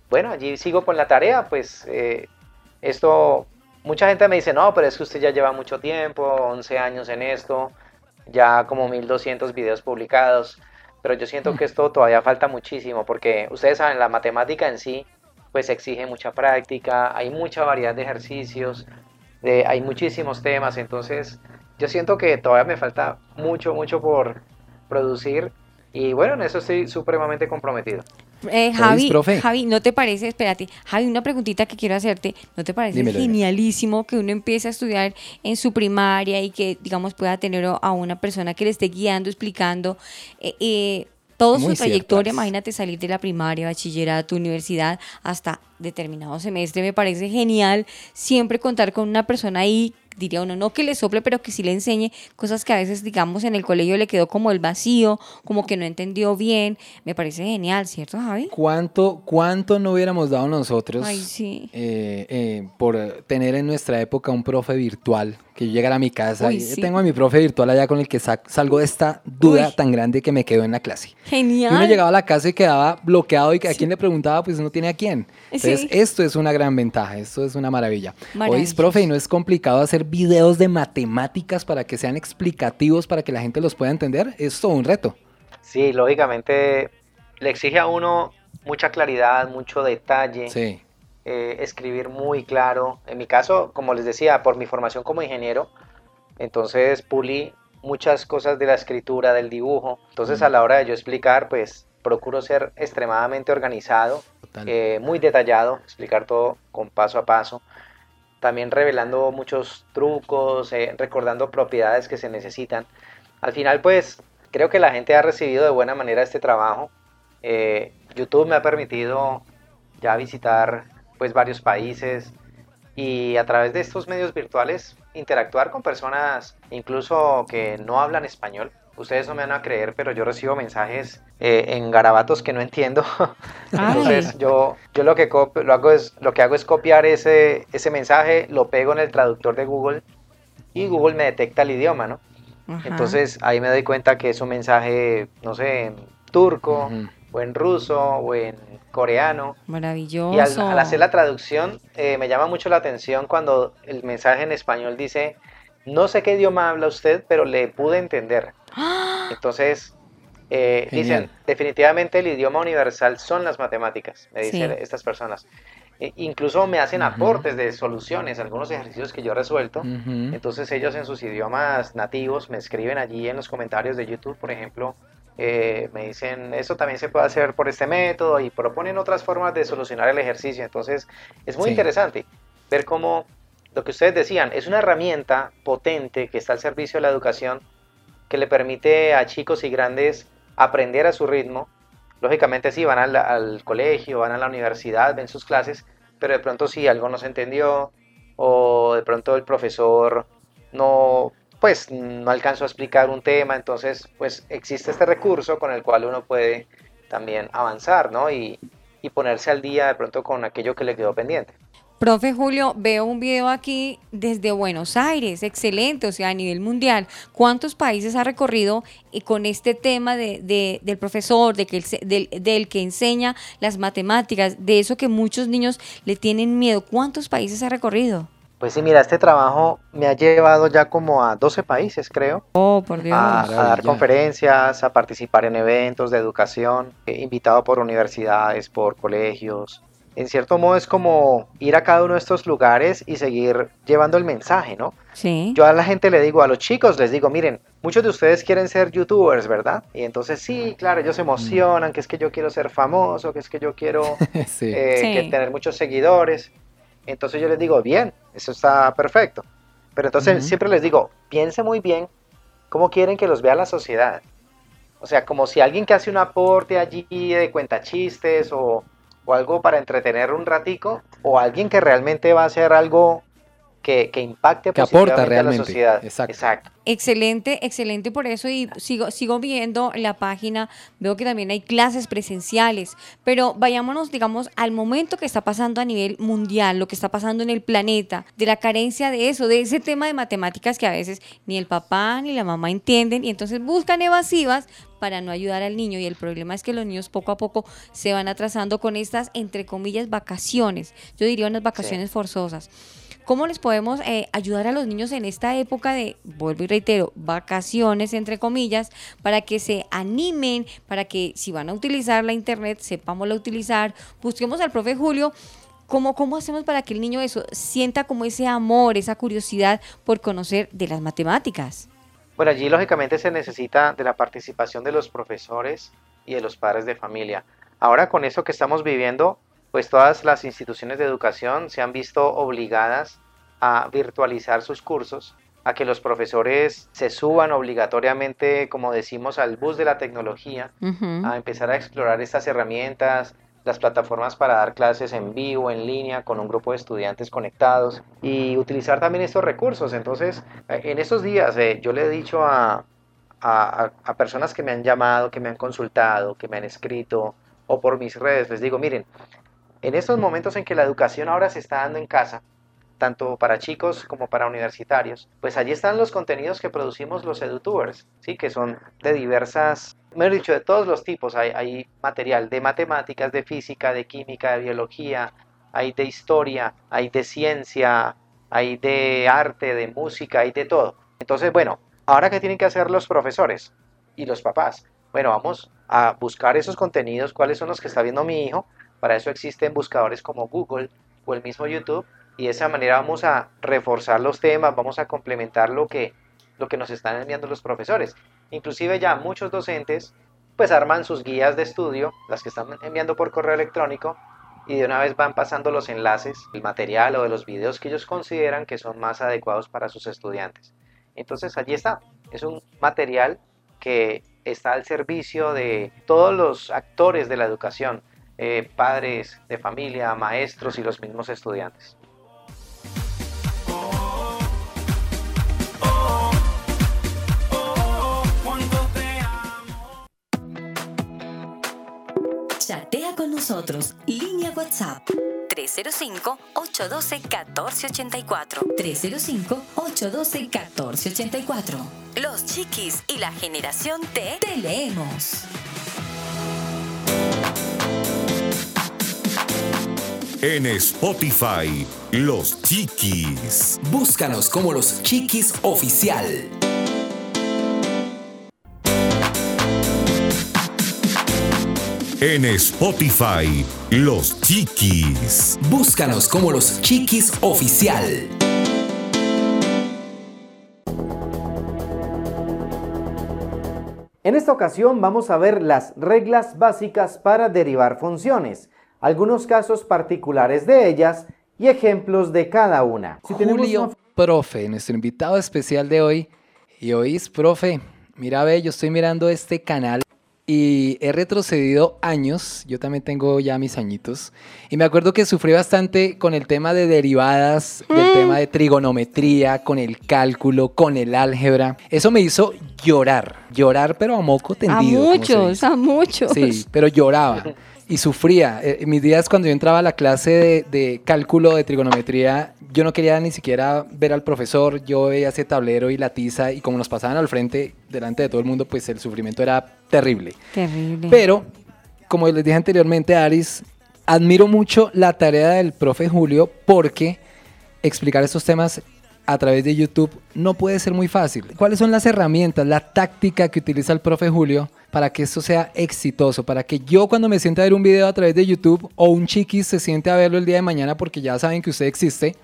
Bueno, allí sigo con la tarea, pues eh, esto, mucha gente me dice, no, pero es que usted ya lleva mucho tiempo, 11 años en esto, ya como 1200 videos publicados, pero yo siento que [laughs] esto todavía falta muchísimo, porque ustedes saben, la matemática en sí, pues exige mucha práctica, hay mucha variedad de ejercicios, de- hay muchísimos temas, entonces yo siento que todavía me falta mucho, mucho por producir, y bueno, en eso estoy supremamente comprometido. Eh, ¿Oís, Javi, profe? Javi, ¿no te parece, espérate, Javi, una preguntita que quiero hacerte, ¿no te parece dímelo. genialísimo que uno empiece a estudiar en su primaria y que, digamos, pueda tener a una persona que le esté guiando, explicando eh, eh, toda Muy su trayectoria? ciertas. Imagínate salir de la primaria, bachillerato, universidad, hasta determinado semestre, me parece genial siempre contar con una persona ahí diría uno, no que le sople, pero que sí le enseñe cosas que a veces, digamos, en el colegio le quedó como el vacío, como que no entendió bien. Me parece genial, ¿cierto, Javi? ¿Cuánto, ¿Cuánto no hubiéramos dado nosotros Ay, sí. eh, eh, por eh, tener en nuestra época un profe virtual? Que yo llegara a mi casa Uy, y sí. tengo a mi profe virtual allá con el que sa- salgo de esta duda Uy. tan grande que me quedó en la clase. Genial. Y uno llegaba a la casa y quedaba bloqueado y a quién le preguntaba, pues no tiene a quién. Entonces, Sí. esto es una gran ventaja, esto es una maravilla. Maravilloso. profe, y no es complicado hacer videos de matemáticas para que sean explicativos, para que la gente los pueda entender. Es todo un reto. Sí, lógicamente le exige a uno mucha claridad, mucho detalle, Sí. eh, escribir muy claro. En mi caso, como les decía, por mi formación como ingeniero, entonces pulí muchas cosas de la escritura, del dibujo. Entonces a la hora de yo explicar, pues procuro ser extremadamente organizado, eh, muy detallado, explicar todo con paso a paso. También revelando muchos trucos, eh, recordando propiedades que se necesitan. Al final, pues creo que la gente ha recibido de buena manera este trabajo. Eh, YouTube me ha permitido ya visitar pues varios países y a través de estos medios virtuales interactuar con personas incluso que no hablan español. Ustedes no me van a creer, pero yo recibo mensajes eh, en garabatos que no entiendo. [laughs] Entonces yo, yo lo, que copio- lo, hago es, lo que hago es copiar ese, ese mensaje, lo pego en el traductor de Google y Google me detecta el idioma, ¿no? Ajá. Entonces ahí me doy cuenta que es un mensaje, no sé, en turco o en ruso o en coreano. Maravilloso. Y al, al hacer la traducción eh, me llama mucho la atención cuando el mensaje en español dice, no sé qué idioma habla usted, pero le pude entender. [gasps] Entonces, eh, dicen, definitivamente el idioma universal son las matemáticas, me dicen Sí. estas personas. E- incluso me hacen aportes de soluciones, algunos ejercicios que yo he resuelto. Ujú. Entonces ellos en sus idiomas nativos me escriben allí en los comentarios de YouTube, por ejemplo, eh, me dicen, eso también se puede hacer por este método y proponen otras formas de solucionar el ejercicio. Entonces es muy Sí. interesante ver cómo lo que ustedes decían es una herramienta potente que está al servicio de la educación que le permite a chicos y grandes aprender a su ritmo. Lógicamente sí, van al, colegio, van a la universidad, ven sus clases, pero de pronto si algo no se entendió o de pronto el profesor no, pues no alcanzó a explicar un tema, entonces pues existe este recurso con el cual uno puede también avanzar, ¿no? Y, y ponerse al día de pronto con aquello que le quedó pendiente. Profe Julio, veo un video aquí desde Buenos Aires, excelente, o sea, a nivel mundial. ¿Cuántos países ha recorrido eh, con este tema de, de- del profesor, de que el se- del, del que enseña las matemáticas, de eso que muchos niños le tienen miedo? ¿Cuántos países ha recorrido? Pues sí, mira, este trabajo me ha llevado ya como a 12 países, creo. Oh, por Dios. a, a dar conferencias, a participar en eventos de educación, eh, invitado por universidades, por colegios. En cierto modo es como ir a cada uno de estos lugares y seguir llevando el mensaje, ¿no? Sí. Yo a la gente le digo, a los chicos les digo, miren, muchos de ustedes quieren ser youtubers, ¿verdad? Y entonces sí, claro, ellos se emocionan, que es que yo quiero ser famoso, que es que yo quiero [laughs] Sí. eh, Sí. que tener muchos seguidores. Entonces yo les digo, bien, eso está perfecto. Pero entonces siempre les digo, piense muy bien cómo quieren que los vea la sociedad. O sea, como si alguien que hace un aporte allí de cuentachistes o, o algo para entretener un ratico, o alguien que realmente va a hacer algo que, que impacte Que aporta positivamente a la realmente. sociedad. Exacto. Exacto. Excelente, excelente por eso y sigo, sigo viendo la página, veo que también hay clases presenciales, pero vayámonos, digamos, al momento que está pasando a nivel mundial, lo que está pasando en el planeta, de la carencia de eso, de ese tema de matemáticas que a veces ni el papá ni la mamá entienden y entonces buscan evasivas para no ayudar al niño y el problema es que los niños poco a poco se van atrasando con estas, entre comillas, vacaciones, yo diría unas vacaciones forzosas. ¿Cómo les podemos eh, ayudar a los niños en esta época de, vuelvo y reitero, vacaciones, entre comillas, para que se animen, para que si van a utilizar la internet, sepámosla utilizar? Busquemos al profe Julio. ¿Cómo, ¿Cómo hacemos para que el niño eso sienta como ese amor, esa curiosidad por conocer de las matemáticas? Bueno, allí lógicamente se necesita de la participación de los profesores y de los padres de familia. Ahora con eso que estamos viviendo, pues todas las instituciones de educación se han visto obligadas a virtualizar sus cursos, a que los profesores se suban obligatoriamente, como decimos, al bus de la tecnología, a empezar a explorar estas herramientas, las plataformas para dar clases en vivo, en línea, con un grupo de estudiantes conectados y utilizar también estos recursos. Entonces, eh, en estos días eh, yo le he dicho a, a, a- a personas que me han llamado, que me han consultado, que me han escrito o por mis redes, les digo, miren, en estos momentos en que la educación ahora se está dando en casa, tanto para chicos como para universitarios, pues allí están los contenidos que producimos los edutubers, ¿sí? que son de diversas, mejor dicho, de todos los tipos. Hay, hay material de matemáticas, de física, de química, de biología, hay de historia, hay de ciencia, hay de arte, de música, hay de todo. Entonces, bueno, ahora qué tienen que hacer los profesores y los papás. Bueno, vamos a buscar esos contenidos, cuáles son los que está viendo mi hijo. Para eso existen buscadores como Google o el mismo YouTube y de esa manera vamos a reforzar los temas, vamos a complementar lo que, lo que nos están enviando los profesores. Inclusive ya muchos docentes pues arman sus guías de estudio, las que están enviando por correo electrónico y de una vez van pasando los enlaces, el material o de los videos que ellos consideran que son más adecuados para sus estudiantes. Entonces allí está, es un material que está al servicio de todos los actores de la educación, eh, padres de familia, maestros y los mismos estudiantes. Chatea con nosotros. Línea WhatsApp. 305-812-1484. 305-812-1484. Los chiquis y la generación T te leemos. En Spotify, Los Chiquis. Búscanos como Los Chiquis Oficial. En Spotify, Los Chiquis. Búscanos como Los Chiquis Oficial. En esta ocasión vamos a ver las reglas básicas para derivar funciones, algunos casos particulares de ellas y ejemplos de cada una. Si tenemos Julio, una- profe, nuestro invitado especial de hoy. Y oís, profe, mira, ve, yo estoy mirando este canal y he retrocedido años. Yo también tengo ya mis añitos. Y me acuerdo que sufrí bastante con el tema de derivadas, del tema de trigonometría, con el cálculo, con el álgebra. Eso me hizo llorar, llorar, pero a moco A tendido. se muchos, a muchos. Sí, pero lloraba [laughs] y sufría. Eh, mis días cuando yo entraba a la clase de, de cálculo de trigonometría, yo no quería ni siquiera ver al profesor, yo veía ese tablero y la tiza y como nos pasaban al frente, delante de todo el mundo, pues el sufrimiento era terrible. Terrible. Pero, como les dije anteriormente, Aris, admiro mucho la tarea del profe Julio porque explicar estos temas a través de YouTube no puede ser muy fácil. ¿Cuáles son las herramientas, la táctica que utiliza el profe Julio para que esto sea exitoso? Para que yo cuando me sienta a ver un video a través de YouTube o un chiquis se siente a verlo el día de mañana porque ya saben que usted existe,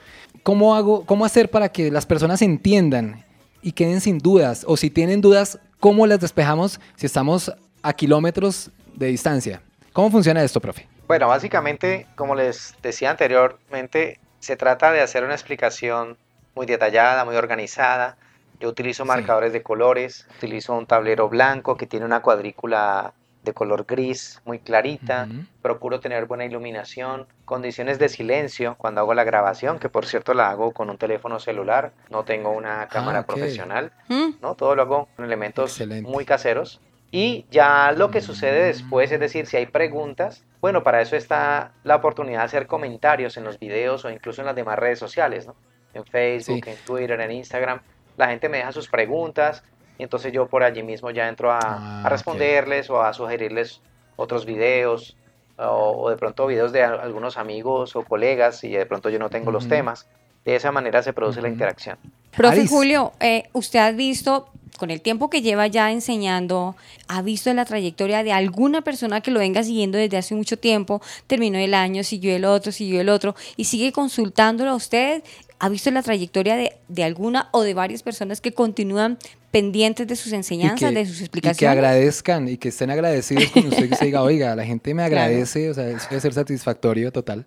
¿cómo, hago, cómo hacer para que las personas entiendan y queden sin dudas? O si tienen dudas, ¿cómo las despejamos si estamos a kilómetros de distancia? ¿Cómo funciona esto, profe? Bueno, básicamente, como les decía anteriormente, se trata de hacer una explicación muy detallada, muy organizada. Yo utilizo marcadores de colores, utilizo un tablero blanco que tiene una cuadrícula de color gris muy clarita. Procuro tener buena iluminación, condiciones de silencio cuando hago la grabación, que por cierto la hago con un teléfono celular, no tengo una cámara ok. profesional, ¿Mm? ¿no? Todo lo hago con elementos muy caseros. Y ya lo que sucede después, es decir, si hay preguntas, bueno, para eso está la oportunidad de hacer comentarios en los videos o incluso en las demás redes sociales, ¿no? En Facebook, en Twitter, en Instagram. La gente me deja sus preguntas y entonces yo por allí mismo ya entro a, a responderles o a sugerirles otros videos o, o de pronto videos de al- algunos amigos o colegas y de pronto yo no tengo los temas. De esa manera se produce la interacción. Profe. Julio, eh, usted ha visto, con el tiempo que lleva ya enseñando, ha visto la trayectoria de alguna persona que lo venga siguiendo desde hace mucho tiempo, terminó el año, siguió el otro, siguió el otro, y sigue consultándolo a usted. ¿Ha visto la trayectoria de, de alguna o de varias personas que continúan pendientes de sus enseñanzas, de sus y que explicaciones? agradezcan y que estén agradecidos con usted que se diga, oiga, [laughs] la gente me Claro. agradece, o sea, eso debe ser satisfactorio total.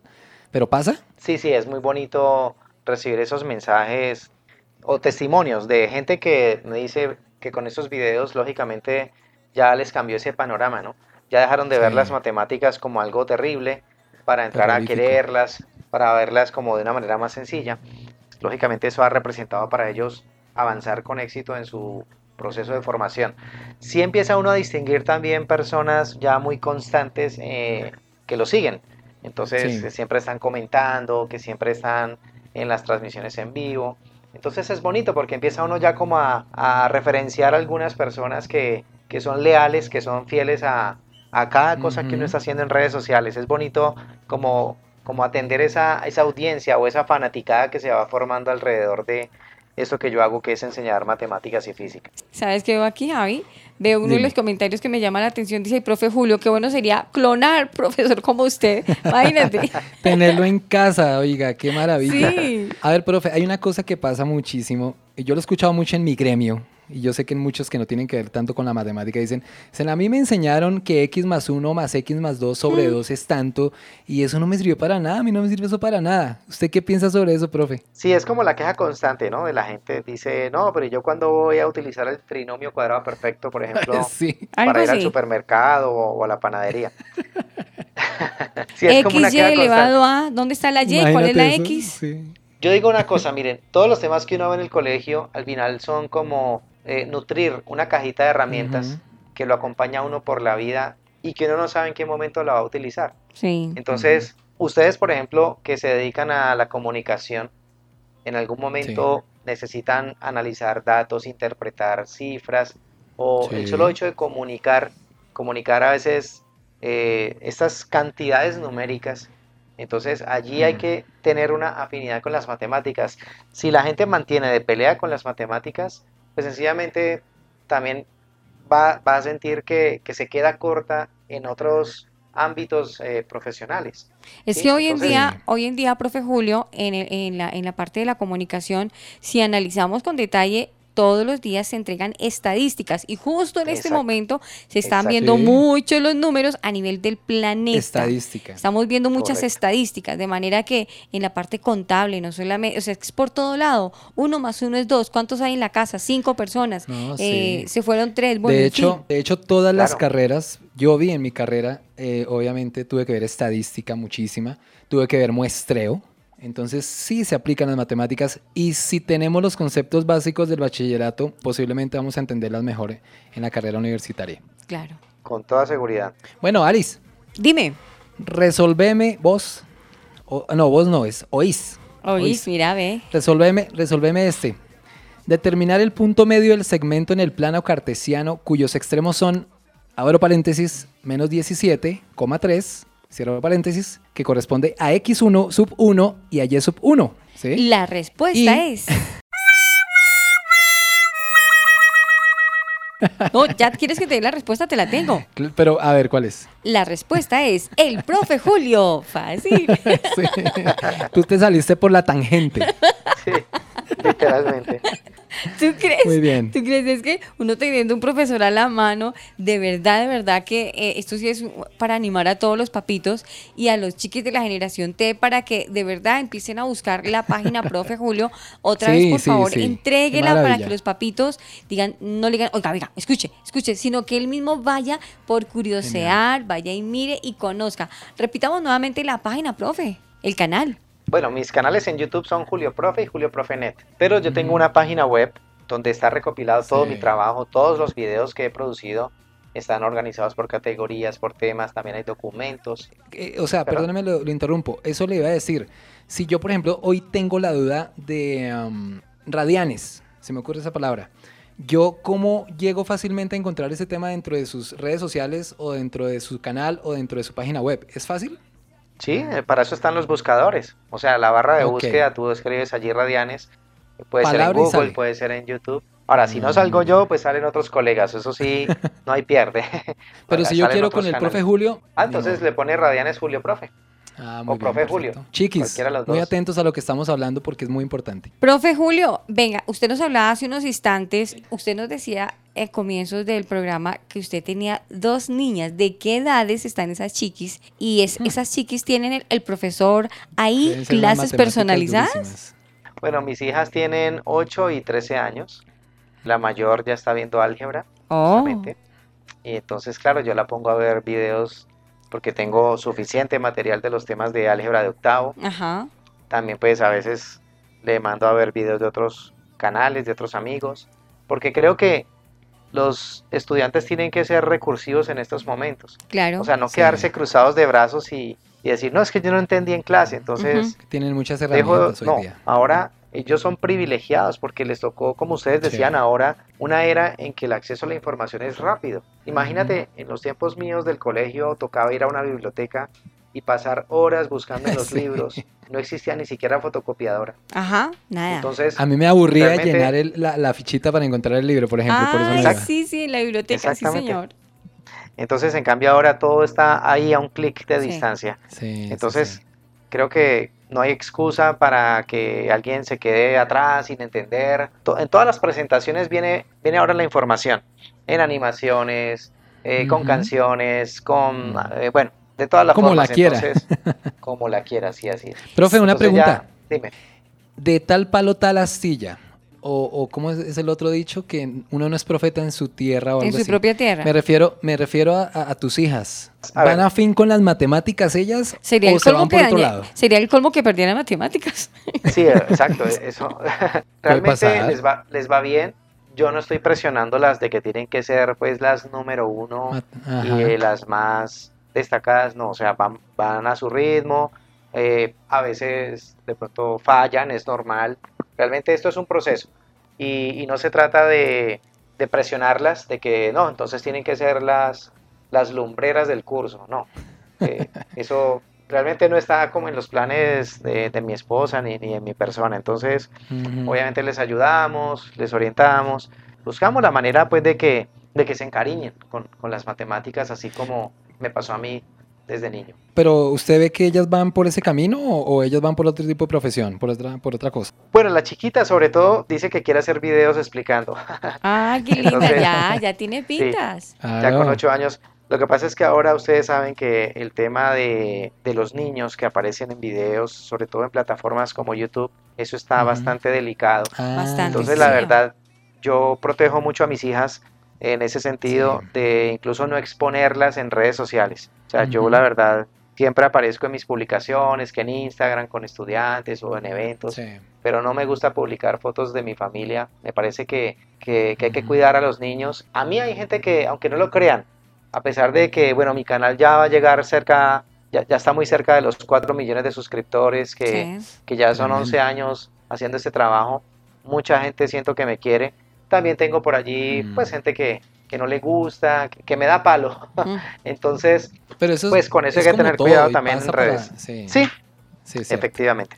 ¿Pero pasa? Sí, sí, es muy bonito recibir esos mensajes o testimonios de gente que me dice que con esos videos, lógicamente, ya les cambió ese panorama, ¿no? Ya dejaron de ver Sí. las matemáticas como algo terrible para entrar a quererlas, para verlas como de una manera más sencilla. Lógicamente eso ha representado para ellos avanzar con éxito en su proceso de formación. Sí empieza uno a distinguir también personas ya muy constantes eh, que lo siguen. Entonces Sí. siempre están comentando, que siempre están en las transmisiones en vivo. Entonces es bonito porque empieza uno ya como a, a referenciar a algunas personas que, que son leales, que son fieles a, a cada cosa que uno está haciendo en redes sociales. Es bonito como, como atender esa, esa audiencia o esa fanaticada que se va formando alrededor de eso que yo hago, que es enseñar matemáticas y física. ¿Sabes qué veo aquí, Javi? Veo uno de los comentarios que me llama la atención. Dice, profe Julio, qué bueno sería clonar [laughs] profesor como usted. Imagínate. [laughs] Tenerlo en casa, oiga, qué maravilla. Sí. A ver, profe, hay una cosa que pasa muchísimo, y yo lo he escuchado mucho en mi gremio, y yo sé que en muchos que no tienen que ver tanto con la matemática dicen, "Dicen, a mí me enseñaron que x más 1 más x más 2 sobre Mm. 2 es tanto, y eso no me sirvió para nada, a mí no me sirve eso para nada. ¿Usted qué piensa sobre eso, profe? Sí, es como la queja constante, ¿no? De la gente dice, no, pero yo cuando voy a utilizar el trinomio cuadrado perfecto, por [laughs] ejemplo, Sí. Algo para ir al supermercado o, o a la panadería. [laughs] Sí, es como una XY queja elevado a, ¿dónde está la Y? ¿Cuál es la eso, X? sí. Yo digo una cosa, miren, todos los temas que uno ve en el colegio al final son como eh, nutrir una cajita de herramientas que lo acompaña a uno por la vida y que uno no sabe en qué momento la va a utilizar. Sí. Entonces, ustedes, por ejemplo, que se dedican a la comunicación, en algún momento necesitan analizar datos, interpretar cifras, o el Sí. solo hecho de comunicar, comunicar a veces eh, estas cantidades numéricas. Entonces, allí hay que tener una afinidad con las matemáticas. Si la gente mantiene de pelea con las matemáticas, pues sencillamente también va, va a sentir que, que se queda corta en otros ámbitos eh, profesionales. Es ¿sí? que hoy en Entonces, día, hoy en día, profe Julio, en, el- en la, en la parte de la comunicación, si analizamos con detalle, todos los días se entregan estadísticas y justo en este momento se están Exacto. viendo Sí. muchos los números a nivel del planeta. Estadística. Estamos viendo muchas Correcto. estadísticas, de manera que en la parte contable, no solamente, o sea, es por todo lado. Uno más uno es dos. ¿Cuántos hay en la casa? Cinco personas. No, Eh, sí. Se fueron tres. Bueno, de hecho, de hecho, todas las carreras, yo vi en mi carrera, eh, obviamente tuve que ver estadística muchísima, tuve que ver muestreo, entonces sí se aplican las matemáticas y si tenemos los conceptos básicos del bachillerato, posiblemente vamos a entenderlas mejor en la carrera universitaria. Claro. con toda seguridad. Bueno, Alice, Dime, resolveme vos, o- no, vos no, es oís. oís, mira, ve. Resolveme, resolveme este. Determinar el punto medio del segmento en el plano cartesiano cuyos extremos son, abro paréntesis, menos 17,3, cierro paréntesis, que corresponde a x1 sub 1 y a y sub 1. ¿sí? La respuesta Y- es. No, ya quieres que te dé la respuesta, te la tengo. [laughs] Pero a ver, ¿cuál es? La respuesta es el profe Julio. Fácil. [laughs] Sí. Tú te saliste por la tangente. Sí, literalmente. [laughs] ¿Tú crees? Muy bien. ¿Tú crees? Es que uno teniendo un profesor a la mano, de verdad, de verdad que eh, esto sí es para animar a todos los papitos y a los chiquis de la generación T para que de verdad empiecen a buscar la página [laughs] profe Julio. Otra Sí, vez, por sí, favor, sí. Entréguela para que los papitos digan, no le digan, oiga, oiga, escuche, escuche, sino que él mismo vaya por curiosear, vaya y mire y conozca. Repitamos nuevamente la página, profe, el canal. Bueno, mis canales en YouTube son Julio Profe y Julio Profe Net, pero yo tengo una página web donde está recopilado todo Sí. mi trabajo, todos los videos que he producido están organizados por categorías, por temas, también hay documentos. Eh, o sea, Pero- perdóneme, lo, lo interrumpo. Eso le iba a decir. Si yo, por ejemplo, hoy tengo la duda de am, radianes, se me ocurre esa palabra. Yo, ¿cómo llego fácilmente a encontrar ese tema dentro de sus redes sociales o dentro de su canal o dentro de su página web? ¿Es fácil? Sí, para eso están los buscadores. O sea, la barra de búsqueda, tú escribes allí Radianes, puede Palabra ser en Google, puede ser en YouTube. Ahora, si no salgo yo, pues salen otros colegas, eso sí, [laughs] no hay pierde. Pero [laughs] Ahora si yo quiero con el canales. profe Julio. Ah, entonces le pone Radianes Julio Profe. Ah, o bien, profe Julio. Chiquis, muy atentos a lo que estamos hablando porque es muy importante. Profe Julio, venga, usted nos hablaba hace unos instantes, usted nos decía en comienzos del programa que usted tenía dos niñas. ¿De qué edades están esas chiquis? Y es, esas chiquis tienen el, el profesor ahí, clases personalizadas. durísimas. Bueno, mis hijas tienen 8 y 13 años. La mayor ya está viendo álgebra. Oh. Y entonces, claro, yo la pongo a ver videos porque tengo suficiente material de los temas de álgebra de octavo. ajá. También pues a veces le mando a ver videos de otros canales, de otros amigos, porque creo que los estudiantes tienen que ser recursivos en estos momentos. Claro. O sea, no Sí. quedarse cruzados de brazos y, y decir, no, es que yo no entendí en clase, entonces Tienen muchas dejo, herramientas hoy no, día. ahora ellos son privilegiados porque les tocó, como ustedes decían ahora, una era en que el acceso a la información es rápido. Imagínate, en los tiempos míos del colegio tocaba ir a una biblioteca y pasar horas buscando en los Sí. libros. No existía ni siquiera fotocopiadora. Ajá, nada. Entonces, A mí me aburría realmente- llenar el- la, la fichita para encontrar el libro, por ejemplo. por eso no Ay, iba. sí, sí, en la biblioteca, sí, señor. Entonces, en cambio, ahora todo está ahí a un clic de Sí. distancia. Sí, sí, Entonces, creo que no hay excusa para que alguien se quede atrás sin entender. En todas las presentaciones viene, viene ahora la información, en animaciones, eh, con canciones, con, eh, bueno, de todas las Como formas. la quiera. Entonces, [laughs] como la quiera, sí, así es. Profe, una Entonces, ya, pregunta. dime. De tal palo, tal astilla. O, o ¿cómo es, es el otro dicho? Que uno no es profeta en su tierra o En algo su así. propia tierra. Me refiero, me refiero a, a- a tus hijas. A ¿Van ver. a fin con las matemáticas ellas Sería o el, se colmo van que por otro dañe- lado? sería el colmo que perdieran matemáticas. [laughs] Sí, exacto, eso. [laughs] [laughs] Realmente les va, les va bien. Yo no estoy presionándolas de que tienen que ser pues las número uno Ajá. y eh, las más destacadas, no, o sea, van, van a su ritmo, eh, a veces de pronto fallan, es normal. Realmente esto es un proceso. Y, y no se trata de, de presionarlas, de que no, entonces tienen que ser las, las lumbreras del curso, no. Eh, [laughs] eso realmente no está como en los planes de, de mi esposa ni, ni en mi persona, entonces obviamente les ayudamos, les orientamos, buscamos la manera pues de que, de que se encariñen con, con las matemáticas, así como me pasó a mí desde niño. Pero ¿usted ve que ellas van por ese camino o, o ellas van por otro tipo de profesión, por otra, por otra cosa? Bueno, la chiquita sobre todo dice que quiere hacer videos explicando, [laughs] Ah, qué linda, Entonces- ya, ya tiene pintas. ya con ocho años. Lo que pasa es que ahora ustedes saben que el tema de, de los niños que aparecen en videos, sobre todo en plataformas como YouTube, eso está bastante delicado. Ah, Bastante. Entonces, sí, la verdad, yo protejo mucho a mis hijas en ese sentido Sí. de incluso no exponerlas en redes sociales. O sea, yo Ujú. la verdad siempre aparezco en mis publicaciones, que en Instagram con estudiantes o en eventos, Sí. pero no me gusta publicar fotos de mi familia. Me parece que, que- que hay que cuidar a los niños. A mí hay gente que, aunque no lo crean, a pesar de que, bueno, mi canal ya va a llegar cerca, ya, ya está muy cerca de los 4 millones de suscriptores, que, Sí. que ya son Tremendo. 11 años haciendo este trabajo. Mucha gente siento que me quiere. También tengo por allí, Mm. pues, gente que, que no le gusta, que, que me da palo. Mm. [laughs] Pero Pero eso es- pues con eso hay que tener todo, cuidado también en para- redes. sí. Sí, Sí, efectivamente.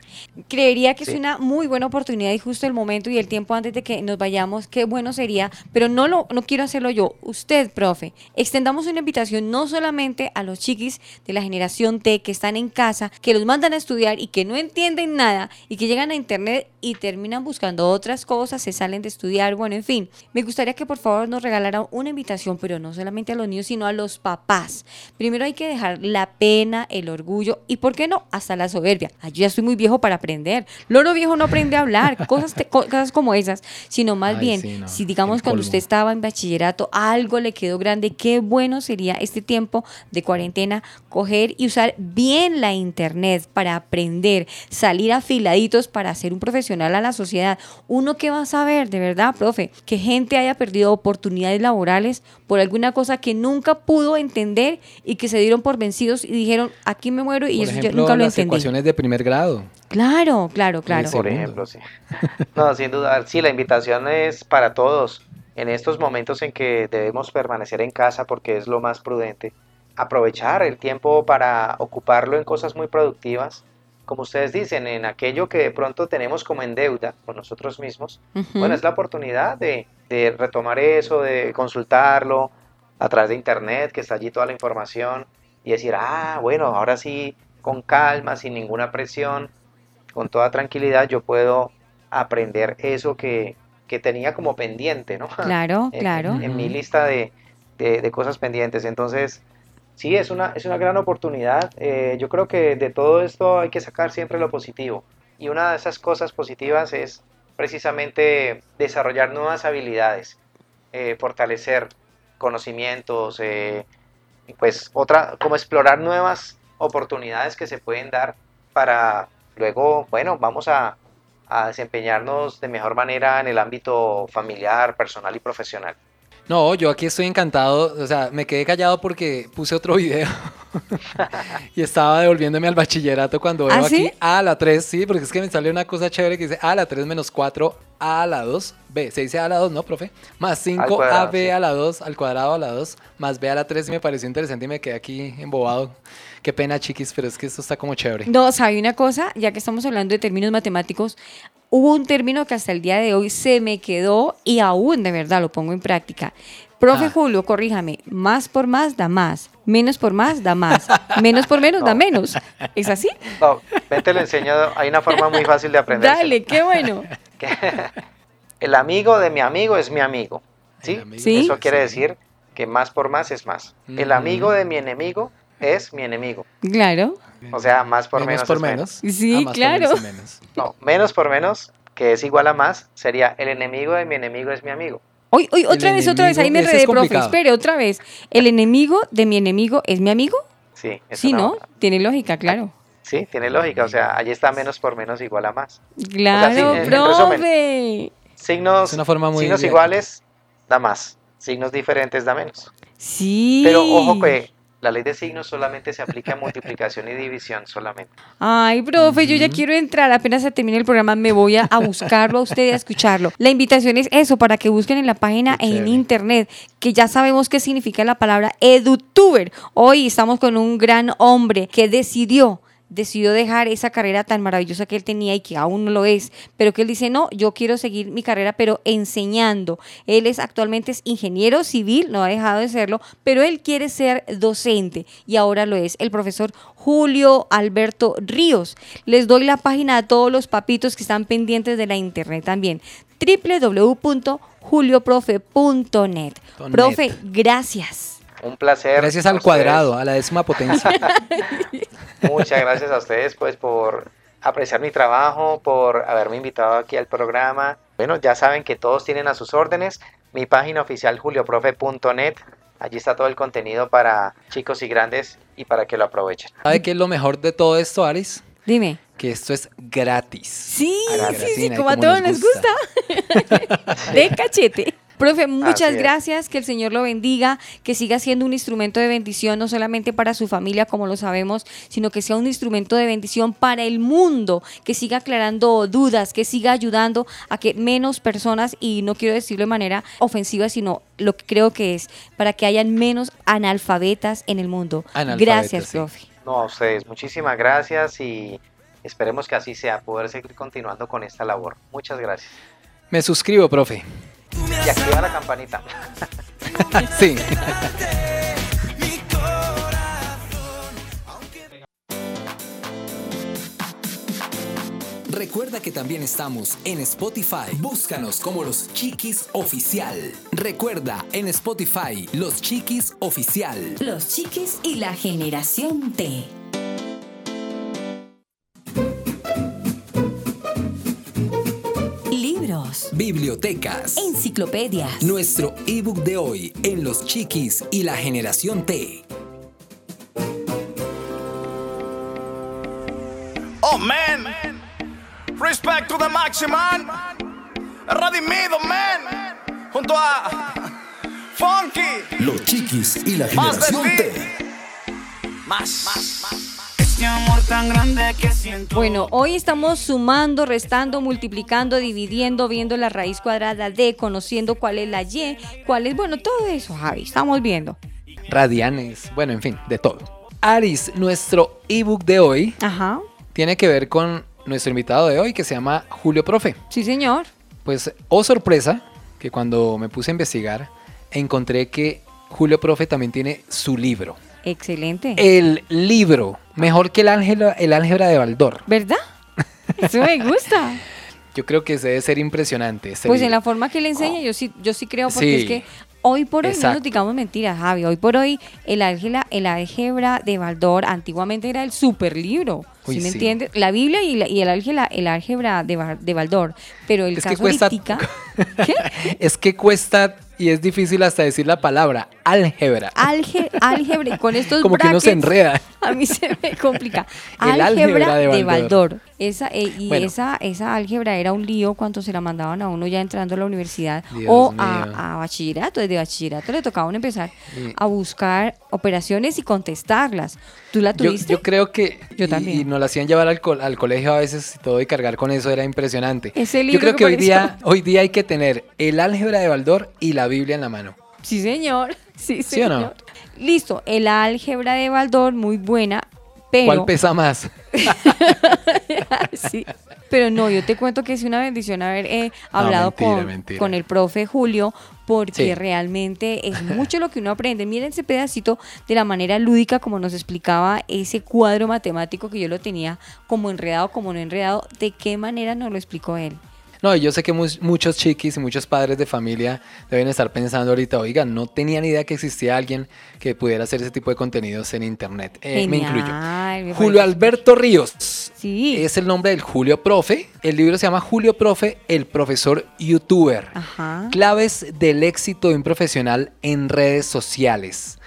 Creería que es una muy buena oportunidad y justo el momento y el tiempo antes de que nos vayamos, qué bueno sería, pero no lo no quiero hacerlo yo, usted, profe. Extendamos una invitación no solamente a los chiquis de la generación T que están en casa, que los mandan a estudiar y que no entienden nada y que llegan a internet y terminan buscando otras cosas, se salen de estudiar, bueno, en fin. Me gustaría que por favor nos regalaran una invitación, pero no solamente a los niños, sino a los papás. Primero hay que dejar la pena, el orgullo y, ¿por qué no? Hasta la soberbia. Ay, yo ya estoy muy viejo para aprender. Loro viejo no aprende a hablar, [laughs] cosas, te- co- cosas como esas, sino más Ay, bien, sí, no, si digamos cuando usted estaba en bachillerato, algo le quedó grande, qué bueno sería este tiempo de cuarentena coger y usar bien la internet para aprender, salir afiladitos para ser un profesional a la sociedad. Uno que va a saber, de verdad, profe, que gente haya perdido oportunidades laborales por alguna cosa que nunca pudo entender y que se dieron por vencidos y dijeron, aquí me muero y Por eso yo ejemplo, nunca lo las entendí. ecuaciones de primer grado. Claro, claro, claro. Por ejemplo, sí. No, sin duda, sí, la invitación es para todos. En estos momentos en que debemos permanecer en casa porque es lo más prudente, aprovechar el tiempo para ocuparlo en cosas muy productivas, como ustedes dicen, en aquello que de pronto tenemos como en deuda con nosotros mismos. Ujú. Bueno, es la oportunidad de, de retomar eso, de consultarlo a través de internet, que está allí toda la información, y decir, ah, bueno, ahora sí, con calma, sin ninguna presión, con toda tranquilidad, yo puedo aprender eso que, que tenía como pendiente, ¿no? [laughs] Claro, En- claro. En, en mi lista de, de- de cosas pendientes. Entonces, sí, es una, es una gran oportunidad. Eh, yo creo que de todo esto hay que sacar siempre lo positivo. Y una de esas cosas positivas es precisamente desarrollar nuevas habilidades, eh, fortalecer conocimientos, eh, pues otra, como explorar nuevas oportunidades que se pueden dar para luego, bueno, vamos a, desempeñarnos de mejor manera en el ámbito familiar, personal y profesional. No, yo aquí estoy encantado. O sea, me quedé callado porque puse otro [laughs] video. Y estaba devolviéndome al bachillerato cuando veo ¿Ah, aquí sí? A a la 3, sí, porque es que me salió una cosa chévere que dice A a la 3 menos 4 A a la 2, B, se dice A a la 2, ¿no, profe? Más 5 cuadrado, AB sí. a la 2, al cuadrado a la 2, más B a la 3, y me pareció interesante y me quedé aquí embobado. Qué pena, chiquis, pero es que esto está como chévere. No, ¿sabe una cosa? Ya que estamos hablando de términos matemáticos, hubo un término que hasta el día de hoy se me quedó y aún de verdad lo pongo en práctica. Profe Ah. Julio, corríjame, más por más da más, menos por más da más, menos por menos da [laughs] menos. ¿Es así? No, ven te lo enseño. Hay una forma muy fácil de aprender. Dale, qué bueno. [laughs] El amigo de mi amigo es mi amigo. ¿Sí? Sí. Eso quiere decir que más por más es más. El amigo de mi enemigo es mi enemigo. Claro. O sea, más por Menos menos, por es menos. Sí, Ah, más por claro. menos y menos. No, menos por menos, que es igual a más, sería el enemigo de mi enemigo es mi amigo. Hoy, hoy, otra El vez, otra vez, ahí me enredé, profe. Espere, otra vez. ¿El enemigo de mi enemigo es mi amigo? Sí, es Sí, ¿no? Tiene lógica, claro. Sí, tiene lógica. O sea, allí está menos por menos igual a más. Claro, en- en profe. Signos, Es una forma muy signos iguales da más. Signos diferentes da menos. Sí. Pero ojo que la ley de signos solamente se aplica a multiplicación y división solamente. Ay, profe, yo ya quiero entrar. Apenas se termine el programa, me voy a, a buscarlo a usted y a escucharlo. La invitación es eso, para que busquen en la página Qué en chévere. internet, que ya sabemos qué significa la palabra edutuber. Hoy estamos con un gran hombre que decidió decidió dejar esa carrera tan maravillosa que él tenía y que aún no lo es, pero que él dice, no, yo quiero seguir mi carrera, pero enseñando. Él es actualmente es ingeniero civil, no ha dejado de serlo, pero él quiere ser docente y ahora lo es. El profesor Julio Alberto Ríos. Les doy la página a todos los papitos que están pendientes de la internet también. www.julioprofe.net. Net. Profe, gracias. Un placer. Gracias al cuadrado, a la décima potencia. [laughs] Muchas gracias a ustedes pues por apreciar mi trabajo, por haberme invitado aquí al programa. Bueno, ya saben que todos tienen a sus órdenes. Mi página oficial julioprofe.net. Allí está todo el contenido para chicos y grandes y para que lo aprovechen. ¿Sabe qué es lo mejor de todo esto, Alice? Dime. Que esto es gratis. Sí, sí, sí, como a todos nos nos gusta. [laughs] de cachete. Profe, muchas gracias, que el Señor lo bendiga, que siga siendo un instrumento de bendición, no solamente para su familia, como lo sabemos, sino que sea un instrumento de bendición para el mundo, que siga aclarando dudas, que siga ayudando a que menos personas, y no quiero decirlo de manera ofensiva, sino lo que creo que es, para que hayan menos analfabetas en el mundo. Gracias, sí. profe. No, a ustedes, muchísimas gracias y esperemos que así sea, poder seguir continuando con esta labor. Muchas gracias. Me suscribo, profe. Y activa la campanita. [laughs] Sí. Recuerda que también estamos en Spotify. Búscanos como Los Chiquis Oficial. Recuerda, en Spotify, Los Chiquis Oficial. Los chiquis y la generación T. Bibliotecas. enciclopedias, Nuestro ebook de hoy en Los Chiquis y la Generación T. Oh man, respect to the Maximan, Radimido man, junto a Funky, Los chiquis y la más generación T. más, más, más. Este amor tan grande que siento. Bueno, hoy estamos sumando, restando, multiplicando, dividiendo, viendo la raíz cuadrada de, conociendo cuál es la Y, cuál es, bueno, todo eso, Javi, estamos viendo. Radianes, bueno, en fin, de todo. Aris, nuestro ebook de hoy Ajá, tiene que ver con nuestro invitado de hoy que se llama Julio Profe. sí señor. Pues, oh sorpresa, que cuando me puse a investigar, encontré que Julio Profe también tiene su libro. Excelente. El libro, mejor que el álgebra, el álgebra de Baldor. ¿Verdad? Eso me gusta. [laughs] Yo creo que debe ser impresionante. este Pues en la forma que le enseña, yo sí, yo sí creo, porque Sí. es que hoy por hoy, no nos digamos mentiras, Javi, hoy por hoy el álgebra, el álgebra de Baldor antiguamente era el super libro. Uy, ¿Sí me sí. entiendes? La Biblia y, la- y el álgebra, el álgebra de, de Baldor. Pero el Es que caso cuesta- ahoritica- [laughs] Es que cuesta y es difícil hasta decir la palabra álgebra. Alge, álgebra, con estos Como que uno se enreda. A mí se me complica. [laughs] El álgebra álgebra de de Baldor. Esa, eh, y Bueno. esa, esa álgebra era un lío cuando se la mandaban a uno ya entrando a la universidad Dios o a, a bachillerato. Desde bachillerato le tocaba a uno empezar Sí. a buscar operaciones y contestarlas. ¿Tú la Yo, tuviste? yo creo que Yo y- también. Y, nos la hacían llevar al, col- al colegio a veces y todo y cargar con eso era impresionante. Ese yo libro creo que que hoy día, hoy día hay que tener el álgebra de Baldor y la Biblia en la mano. Sí, señor. [laughs] Sí, ¿Sí o no? Listo, el álgebra de Baldor, muy buena, pero... ¿Cuál pesa más? [laughs] Sí. Pero no, yo te cuento que es una bendición haber eh, hablado mentira, con, mentira. con el profe Julio, porque Sí. realmente es [laughs] mucho lo que uno aprende. Miren ese pedacito de la manera lúdica como nos explicaba ese cuadro matemático que yo lo tenía como enredado, como no enredado, de qué manera nos lo explicó él. No, yo sé que mu- muchos chiquis y muchos padres de familia deben estar pensando ahorita, oigan, no tenía ni idea que existía alguien que pudiera hacer ese tipo de contenidos en internet. Eh, me incluyo. Me Julio Alberto Ríos. Es el nombre del Julio Profe. El libro se llama Julio Profe, el profesor youtuber. Ajá. Claves del éxito de un profesional en redes sociales.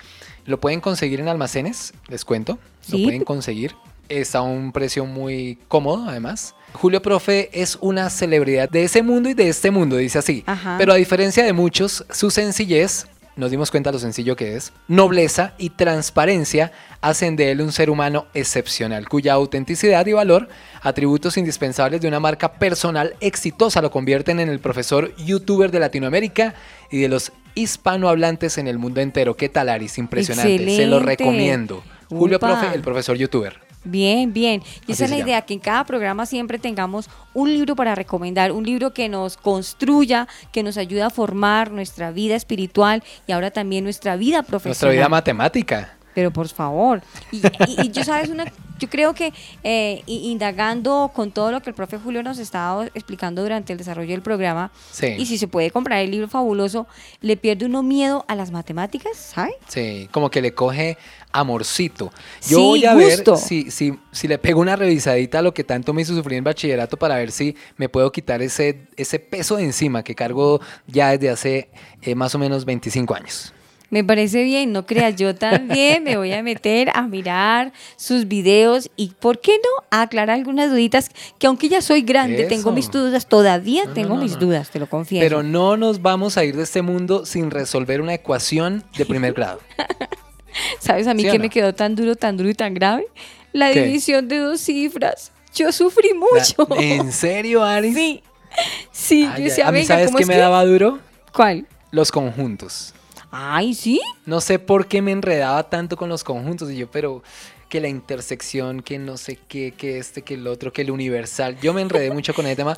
Lo pueden conseguir en almacenes, les cuento. Sí. Lo pueden conseguir. Está a un precio muy cómodo, además. Julio Profe es una celebridad de ese mundo y de este mundo, dice así. Ajá. Pero a diferencia de muchos, su sencillez, nos dimos cuenta lo sencillo que es, nobleza y transparencia hacen de él un ser humano excepcional, cuya autenticidad y valor, atributos indispensables de una marca personal exitosa, lo convierten en el profesor youtuber de Latinoamérica y de los hispanohablantes en el mundo entero. ¿Qué tal, Aris? Impresionante. Se lo recomiendo. Julio. Profe, el profesor youtuber. Bien, bien. Y esa es la llama. idea, que en cada programa siempre tengamos un libro para recomendar, un libro que nos construya, que nos ayude a formar nuestra vida espiritual y ahora también nuestra vida profesional. Nuestra vida matemática. Pero por favor. Y, y- y yo sabes una, yo creo que eh, indagando con todo lo que el profe Julio nos estaba explicando durante el desarrollo del programa, Sí. y si se puede comprar el libro fabuloso, le pierde uno miedo a las matemáticas, ¿sabe? Sí, como que le coge amorcito. Yo Sí, voy a gusto. ver si, si, si le pego una revisadita a lo que tanto me hizo sufrir en bachillerato para ver si me puedo quitar ese, ese peso de encima que cargo ya desde hace eh, más o menos 25 años. Me parece bien, no creas, yo también me voy a meter a mirar sus videos y, ¿por qué no?, a aclarar algunas duditas que aunque ya soy grande, tengo mis dudas, todavía No, tengo no, mis dudas, te lo confieso. Pero no nos vamos a ir de este mundo sin resolver una ecuación de primer grado. [laughs] ¿Sabes a mí ¿Sí que me quedó tan duro, tan duro y tan grave? La ¿Qué? división de dos cifras. Yo sufrí mucho. La- ¿En serio, Aris? Sí. Sí, Ay, yo decía, a mí, ¿sabes ¿cómo qué me que? daba duro? ¿Cuál? Los conjuntos. Ay, ¿sí? No sé por qué me enredaba tanto con los conjuntos. Y yo, pero que la intersección, que no sé qué, que este, que el otro, que el universal. Yo me enredé mucho con ese tema.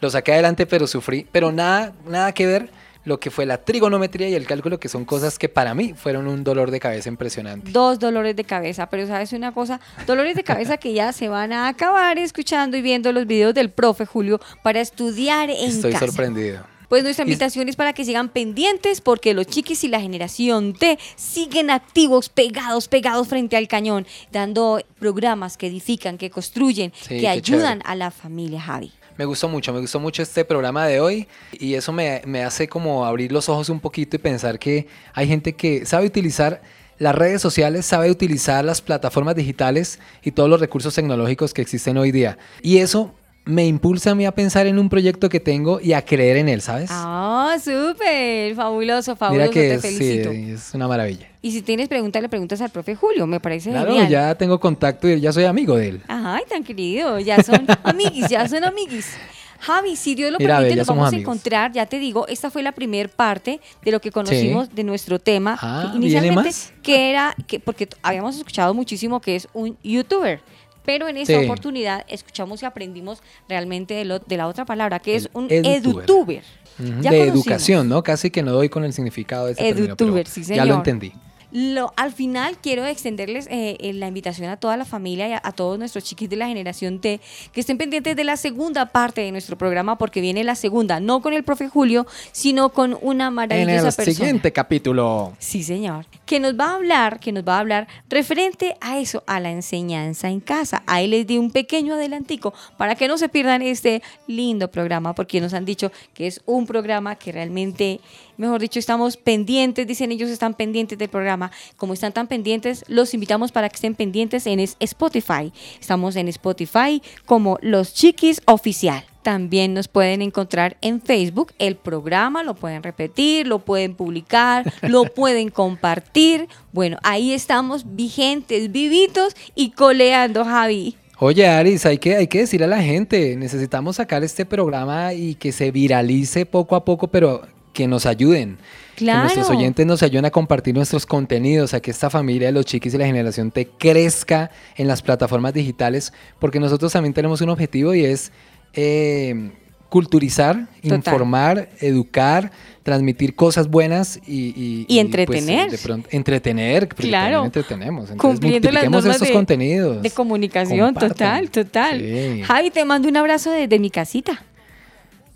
Lo saqué adelante, pero sufrí. Pero nada, nada que ver lo que fue la trigonometría y el cálculo, que son cosas que para mí fueron un dolor de cabeza impresionante. Dos dolores de cabeza, pero sabes una cosa, dolores de cabeza que ya se van a acabar escuchando y viendo los videos del profe Julio para estudiar en Estoy casa. sorprendido. Pues nuestra invitación es para que sigan pendientes porque los chiquis y la generación T siguen activos, pegados, pegados frente al cañón, dando programas que edifican, que construyen, Sí, que ayudan chévere. a la familia Javi. Me gustó mucho, me gustó mucho este programa de hoy y eso me, me hace como abrir los ojos un poquito y pensar que hay gente que sabe utilizar las redes sociales, sabe utilizar las plataformas digitales y todos los recursos tecnológicos que existen hoy día. Y eso me impulsa a mí a pensar en un proyecto que tengo y a creer en él, ¿sabes? Ah, súper, fabuloso, fabuloso, Mira que te es, sí, es una maravilla. Y si tienes preguntas, le preguntas al profe Julio, me parece Claro, genial. ya tengo contacto y ya soy amigo de él. Ay, tan querido, ya son [laughs] amiguis, ya son amiguis. Javi, si Dios lo Mira, permite, nos vamos a encontrar, ya te digo, esta fue la primer parte de lo que conocimos de nuestro tema. Ah, que ¿viene inicialmente, que era, que, porque habíamos escuchado muchísimo que es un youtuber, pero en esta Sí. oportunidad escuchamos y aprendimos realmente de, lo- de la otra palabra, que es un edutuber. edutuber. Ujú, Ya de conocimos. educación, ¿no? Casi que no doy con el significado de ese término, Edutuber, sí Ya lo señor. entendí. Lo, al final quiero extenderles eh, eh, la invitación a toda la familia y a, a todos nuestros chiquis de la generación T que estén pendientes de la segunda parte de nuestro programa porque viene la segunda, no con el profe Julio, sino con una En maravillosa el persona. siguiente capítulo. Sí, señor. Que nos va a hablar, que nos va a hablar referente a eso, a la enseñanza en casa. Ahí les di un pequeño adelantico para que no se pierdan este lindo programa, porque nos han dicho que es un programa que realmente, mejor dicho, estamos pendientes, dicen ellos están pendientes del programa. Como están tan pendientes, los invitamos para que estén pendientes en Spotify. Estamos en Spotify como Los Chiquis Oficial. También nos pueden encontrar en Facebook. El programa lo pueden repetir, lo pueden publicar, [laughs] lo pueden compartir. Bueno, ahí estamos vigentes, vivitos y coleando, Javi. Oye, Aris, hay que, hay que decirle a la gente, necesitamos sacar este programa y que se viralice poco a poco, pero que nos ayuden. Claro. Que nuestros oyentes nos ayuden a compartir nuestros contenidos, a que esta familia de los chiquis y la generación T crezca en las plataformas digitales, porque nosotros también tenemos un objetivo y es eh, culturizar, Total. informar, educar, transmitir cosas buenas y... Y entretener. de pronto, entretener, porque Claro. también entretenemos. Entonces, Cumpliendo las normas estos de, contenidos. de comunicación, Compartan. total, total. Sí. Javi, te mando un abrazo desde mi casita.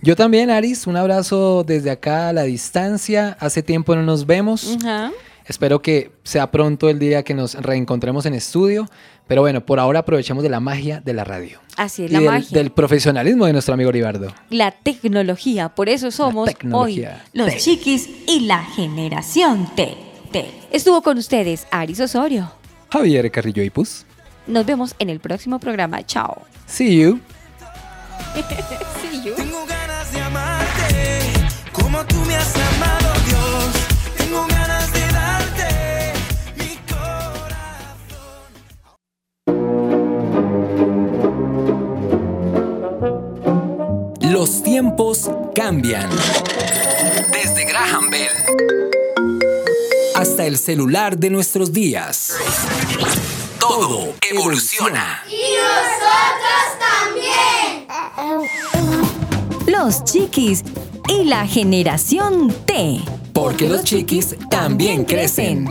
Yo también, Aris, un abrazo desde acá a la distancia. Hace tiempo no nos vemos. Espero que sea pronto el día que nos reencontremos en estudio. Pero bueno, por ahora aprovechemos de la magia de la radio. Así es y la del, magia. del profesionalismo de nuestro amigo Ribardo. La tecnología, por eso somos hoy los chiquis y la generación T. T. Estuvo con ustedes Aris Osorio. Javier Carrillo y Pus. Nos vemos en el próximo programa. Chao. See you. [laughs] See you. Como tú me has amado, Dios. Tengo ganas de darte mi Los tiempos cambian. Desde Graham Bell hasta el celular de nuestros días. Todo evoluciona. Y nosotros también. Los chiquis y la generación T. Porque los chiquis también crecen.